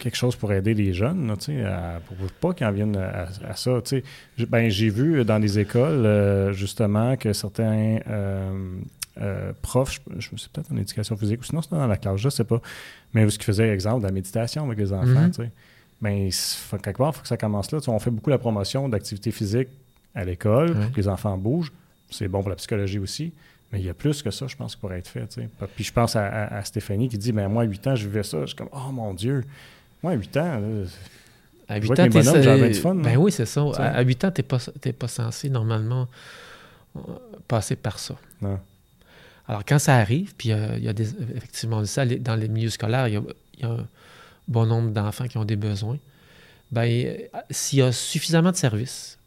quelque chose pour aider les jeunes, tu sais, pour pas qu'ils en viennent à, ça. Tu sais. Ben, j'ai vu dans les écoles, euh, justement, que certains. Euh, profs, je, me sais peut-être en éducation physique, ou sinon c'était dans la classe, je ne sais pas, mais ce qui faisait exemple de la méditation avec les enfants, sais. Ben, quelque part, il faut que ça commence là. on fait beaucoup la promotion d'activité physique à l'école pour que les enfants bougent. C'est bon pour la psychologie aussi. Mais il y a plus que ça, je pense, pour être fait. Puis je pense à, Stéphanie qui dit ben moi, à 8 ans, je vivais ça. Je suis comme Oh mon Dieu. À 8 ans, à 8 ans, t'es. Ben oui, c'est ça. À, 8 ans, tu n'es pas, pas censé normalement euh, passer par ça. Non. Alors, quand ça arrive, puis euh, il y a des, effectivement ça, dans les milieux scolaires, il y, a, un bon nombre d'enfants qui ont des besoins. Ben, euh, s'il y a suffisamment de services,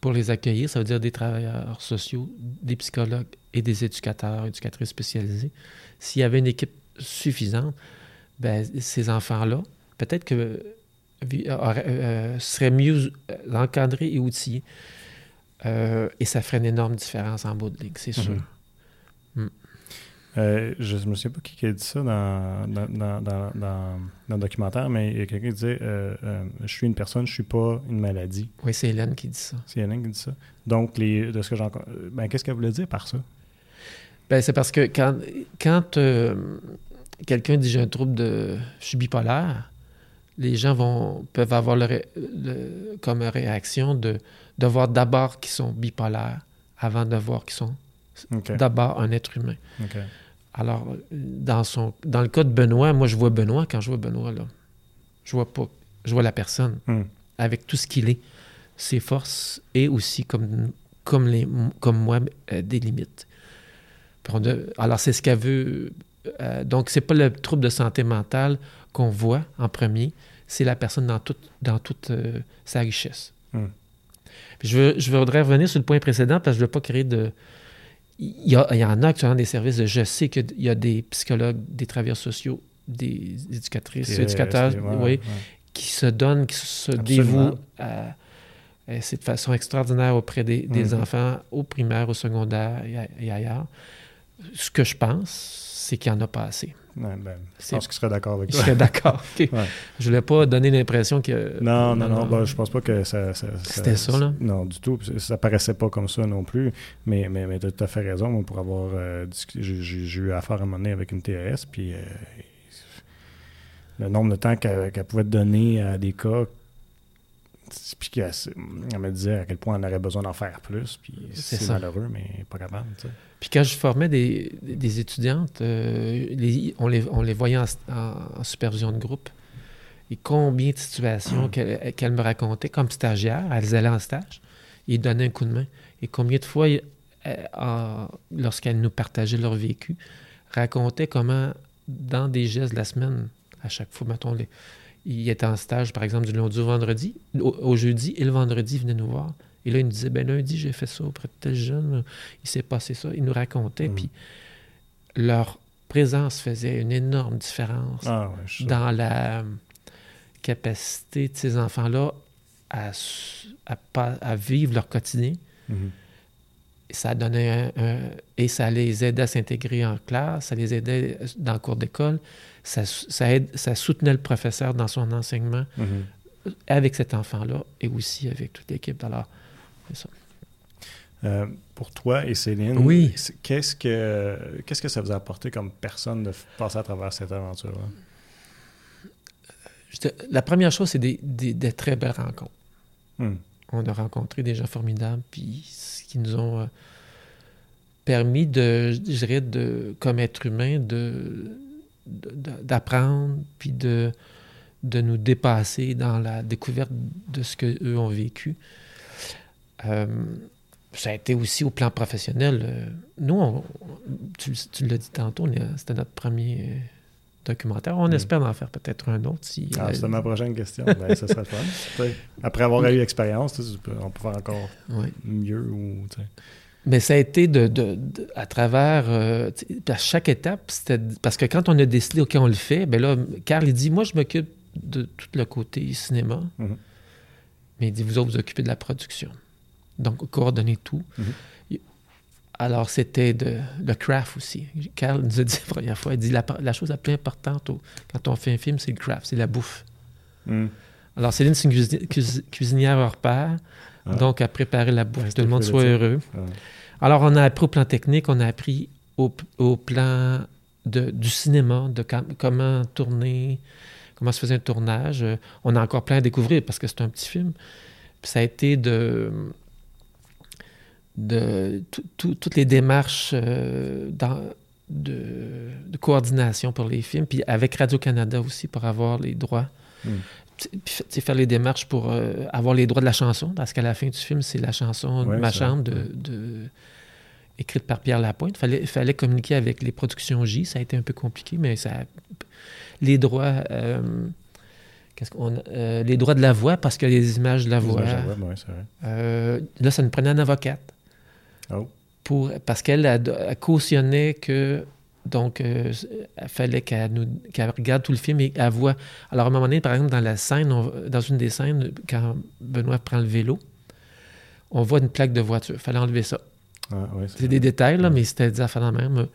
pour les accueillir, ça veut dire des travailleurs sociaux, des psychologues et des éducateurs, éducatrices spécialisés. S'il y avait une équipe suffisante, ben, ces enfants-là, peut-être que euh, euh, seraient mieux encadrés et outillés. Euh, et ça ferait une énorme différence en bout de ligne, c'est sûr. Mm-hmm. Euh, je ne me souviens pas qui a dit ça dans, dans, dans, dans le documentaire, mais il y a quelqu'un qui disait euh, euh, Je suis une personne, je ne suis pas une maladie. Oui, c'est Hélène qui dit ça. C'est Hélène qui dit ça. Donc, les, de ce que j'en. Ben, qu'est-ce qu'elle voulait dire par ça? Ben, c'est parce que quand, quand quelqu'un dit j'ai un trouble de. Je suis bipolaire, les gens vont, peuvent avoir le, comme réaction de, de voir d'abord qu'ils sont bipolaires avant de voir qu'ils sont d'abord un être humain. Alors, dans, son, dans le cas de Benoît, moi, je vois Benoît, quand je vois Benoît, là, je vois pas, je vois la personne hmm. avec tout ce qu'il est, ses forces et aussi, comme, comme, les, comme moi, euh, des limites. alors, c'est ce qu'elle veut. Euh, donc, c'est pas le trouble de santé mentale qu'on voit en premier, c'est la personne dans toute, dans toute euh, sa richesse. Hmm. je, veux, je voudrais revenir sur le point précédent parce que je ne veux pas créer de, il y, en a actuellement des services je sais qu'il y a des psychologues, des travailleurs sociaux, des éducatrices, éducateurs, qui se donnent, qui se dévouent à, c'est de façon extraordinaire auprès des, mm-hmm. enfants au primaire, au secondaire et, ailleurs. Ce que je pense, c'est qu'il n'y en a pas assez. ben, je pense qu'il serait d'accord avec toi. Je serais d'accord. [LAUGHS] Je ne voulais pas donner l'impression que. Non, non, non. Ben, je pense pas que ça. C'était ça, là? Non, du tout. Ça paraissait pas comme ça non plus. Mais, mais, mais tu as tout à fait raison. pour avoir euh, J'ai eu affaire à un moment donné avec une TAS, puis. Euh, le nombre de temps qu'elle pouvait donner à des cas puis qu'elle me disait à quel point on aurait besoin d'en faire plus. Puis c'est malheureux, mais pas capable. Puis quand je formais des, des étudiantes, euh, on, les, on, les, voyait en, supervision de groupe. Et combien de situations qu'elles me racontaient comme stagiaires, elles allaient en stage, ils donnaient un coup de main. Et combien de fois, euh, lorsqu'elles nous partageaient leur vécu, racontaient comment, dans des gestes de la semaine, à chaque fois, mettons, les, il était en stage, par exemple, du lundi au vendredi, au, jeudi, et le vendredi, il venait nous voir. Et là, il nous disait, ben lundi, j'ai fait ça auprès de tel jeune, il s'est passé ça. Il nous racontait, mm. puis leur présence faisait une énorme différence ah, dans la capacité de ces enfants-là à, à, vivre leur quotidien. Mm-hmm. Ça donnait un, et ça les aidait à s'intégrer en classe, ça les aidait dans le cours d'école ça, ça, soutenait le professeur dans son enseignement mm-hmm. avec cet enfant-là et aussi avec toute l'équipe. Alors, c'est ça. Euh, pour toi et Céline, oui. qu'est-ce que qu'est-ce que ça vous a apporté comme personne de passer à travers cette aventure-là? La première chose, c'est des, des, très belles rencontres. Hmm. On a rencontré des gens formidables, puis qui nous ont euh, permis de, je dirais, de, comme être humain, de, d'apprendre, puis de, de nous dépasser dans la découverte de ce qu'eux ont vécu. Euh, ça a été aussi au plan professionnel. Euh, nous, tu, tu l'as dit tantôt, c'était notre premier documentaire. On mm. espère en faire peut-être un autre. Si, ah, c'était ma prochaine question. ben, ça serait fun. [LAUGHS] Après avoir eu l'expérience, on peut faire encore mieux. Ou, mais ça a été de, à travers, euh, à chaque étape, c'était parce que quand on a décidé, OK, on le fait, ben là, Carl, il dit, moi, je m'occupe de tout le côté cinéma, mm-hmm. mais il dit, vous autres, vous occupez de la production. Donc, coordonner tout. Mm-hmm. Alors, c'était de, le craft aussi. Carl nous a dit la première fois, il dit, la, chose la plus importante quand on fait un film, c'est le craft, c'est la bouffe. Mm. Alors, Céline, c'est une cuisinière hors pair. Ah. Donc, à préparer la bouffe, que tout le monde soit heureux. Ah. Alors, on a appris au plan technique, on a appris au, plan de, du cinéma, de comment tourner, comment se faisait un tournage. On a encore plein à découvrir parce que c'est un petit film. Puis ça a été de, de toutes les démarches euh, de, coordination pour les films, puis avec Radio-Canada aussi pour avoir les droits. Hmm faire les démarches pour euh, avoir les droits de la chanson, parce qu'à la fin du film, c'est la chanson de Ma chambre, de, écrite par Pierre Lapointe. Il fallait, fallait communiquer avec les productions J. Ça a été un peu compliqué, mais ça, les droits. Euh, qu'est-ce qu'on, euh, les droits de la voix, parce qu'il y a des images de la voix. là, ça nous prenait une avocate. Oh. Pour, parce qu'elle a, cautionné que donc, euh, il fallait qu'elle regarde tout le film et qu'elle voit. Alors, à un moment donné, par exemple, dans la scène, dans une des scènes, quand Benoît prend le vélo, on voit une plaque de voiture. Il fallait enlever ça. Ah, c'est des détails, là, mais c'était affaires la même.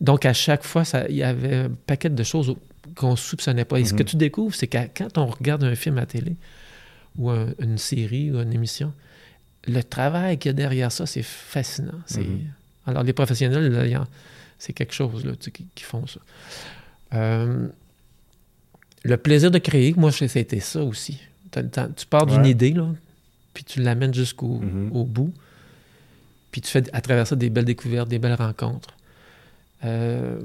Donc, à chaque fois, il y avait un paquet de choses qu'on ne soupçonnait pas. Et ce que mm-hmm. tu découvres, c'est que quand on regarde un film à télé, ou une série, ou une émission, le travail qu'il y a derrière ça, c'est fascinant. Mm-hmm. Alors, les professionnels, là, c'est quelque chose là, qui, font ça. Euh, le plaisir de créer, moi, c'était ça aussi. Tu pars d'une idée, là, puis tu l'amènes jusqu'au mm-hmm. bout, puis tu fais à travers ça des belles découvertes, des belles rencontres. Euh,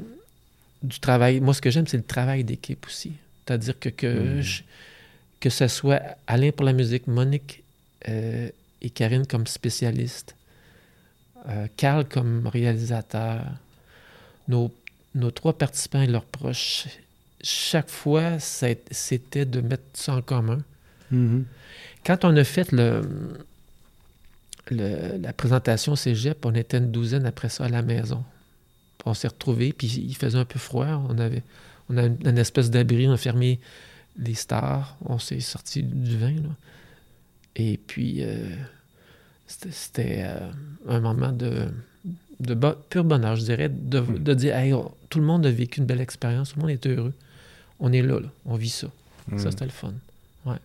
du travail. Moi, ce que j'aime, c'est le travail d'équipe aussi. C'est-à-dire que, que, mm-hmm. que ce soit Alain pour la musique, Monique euh, et Karine comme spécialiste, Carl comme réalisateur, nos, trois participants et leurs proches, chaque fois, c'était de mettre ça en commun. Mm-hmm. Quand on a fait le, la présentation au cégep, on était une douzaine après ça à la maison. On s'est retrouvés, puis il faisait un peu froid. On avait on a une, espèce d'abri, on a fermé les stars. On s'est sorti du vin. Et puis, euh, c'était euh, un moment de de pur bonheur, je dirais, de, hmm. de dire hey, tout le monde a vécu une belle expérience, tout le monde est heureux. On est là, là on vit ça. Ça, hmm. c'était le fun. Ouais.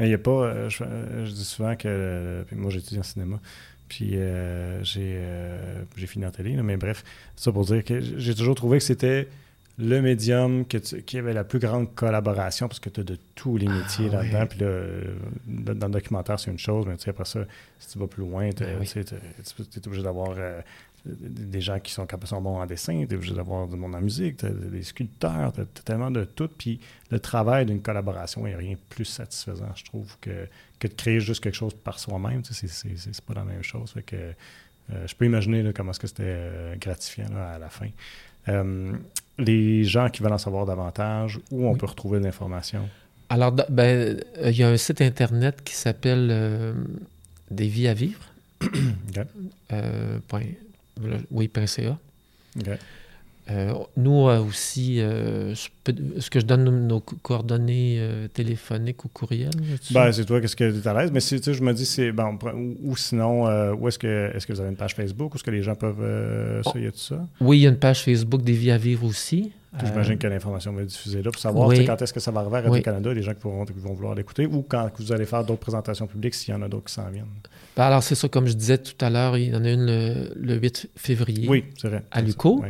Il n'y a pas. Euh, je, dis souvent que. moi, j'étudie en cinéma. Puis euh, euh, j'ai fini en télé, mais bref, ça pour dire que j'ai toujours trouvé que c'était le médium que qui avait la plus grande collaboration parce que tu as de tous les métiers ah, là-dedans. Puis là, dans le documentaire, c'est une chose, mais après ça, si tu vas plus loin, tu ben es, obligé d'avoir euh, des gens qui sont, sont bons en dessin, tu es obligé d'avoir du monde en musique, tu as des sculpteurs, tu as, tellement de tout. Puis le travail d'une collaboration n'est rien de plus satisfaisant, je trouve, que, que de créer juste quelque chose par soi-même. C'est pas la même chose. Fait que, euh, je peux imaginer comment est-ce que c'était euh, gratifiant à la fin les gens qui veulent en savoir davantage, où on peut retrouver l'information? Alors, ben, euh, il y a un site Internet qui s'appelle euh, Des vies à vivre. euh, point, oui, .ca. Euh, nous aussi, euh, est-ce que je donne nos, coordonnées euh, téléphoniques ou courriel? Ben, c'est toi, qu'est-ce que tu es à l'aise? Mais si, je me dis, c'est. Bon, ou, sinon, où est-ce que, est que vous avez une page Facebook? Où est-ce que les gens peuvent. ça, y a tout ça? Oui, il y a une page Facebook des vies à vivre aussi. J'imagine que l'information va être diffusée là pour savoir quand est-ce que ça va arriver à Radio-Canada, les gens qui, pourront, vont vouloir l'écouter, ou quand vous allez faire d'autres présentations publiques s'il y en a d'autres qui s'en viennent. Ben, alors, c'est ça, comme je disais tout à l'heure, il y en a une le, 8 février. Oui, c'est vrai. À Luco.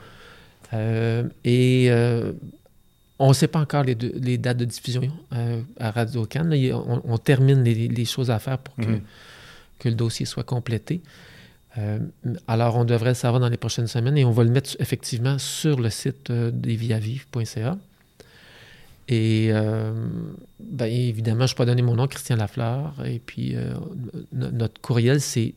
Euh, et euh, on ne sait pas encore les, dates de diffusion euh, à Radio Cannes. On, termine les, choses à faire pour que, mhm. que, le dossier soit complété. alors, on devrait le savoir dans les prochaines semaines et on va le mettre effectivement sur le site desviavives.ca. Et ben, évidemment, je ne peux pas donner mon nom, Christian Lafleur. Et puis, notre courriel, c'est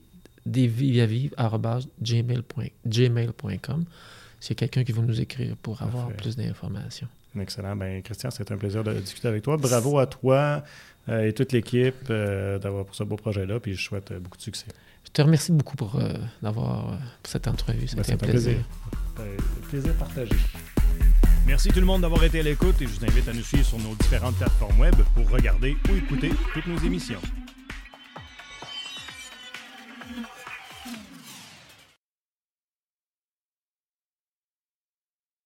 desviavives.gmail.com c'est quelqu'un qui va nous écrire pour avoir plus d'informations. Excellent. Ben, Christian, c'est un plaisir de discuter avec toi. Bravo à toi euh, et toute l'équipe euh, d'avoir pour ce beau projet-là. Puis je souhaite beaucoup de succès. Je te remercie beaucoup pour, euh, d'avoir, cette entrevue. C'était ben, un plaisir. plaisir. plaisir partagé. Merci tout le monde d'avoir été à l'écoute et je vous invite à nous suivre sur nos différentes plateformes web pour regarder ou écouter toutes nos émissions.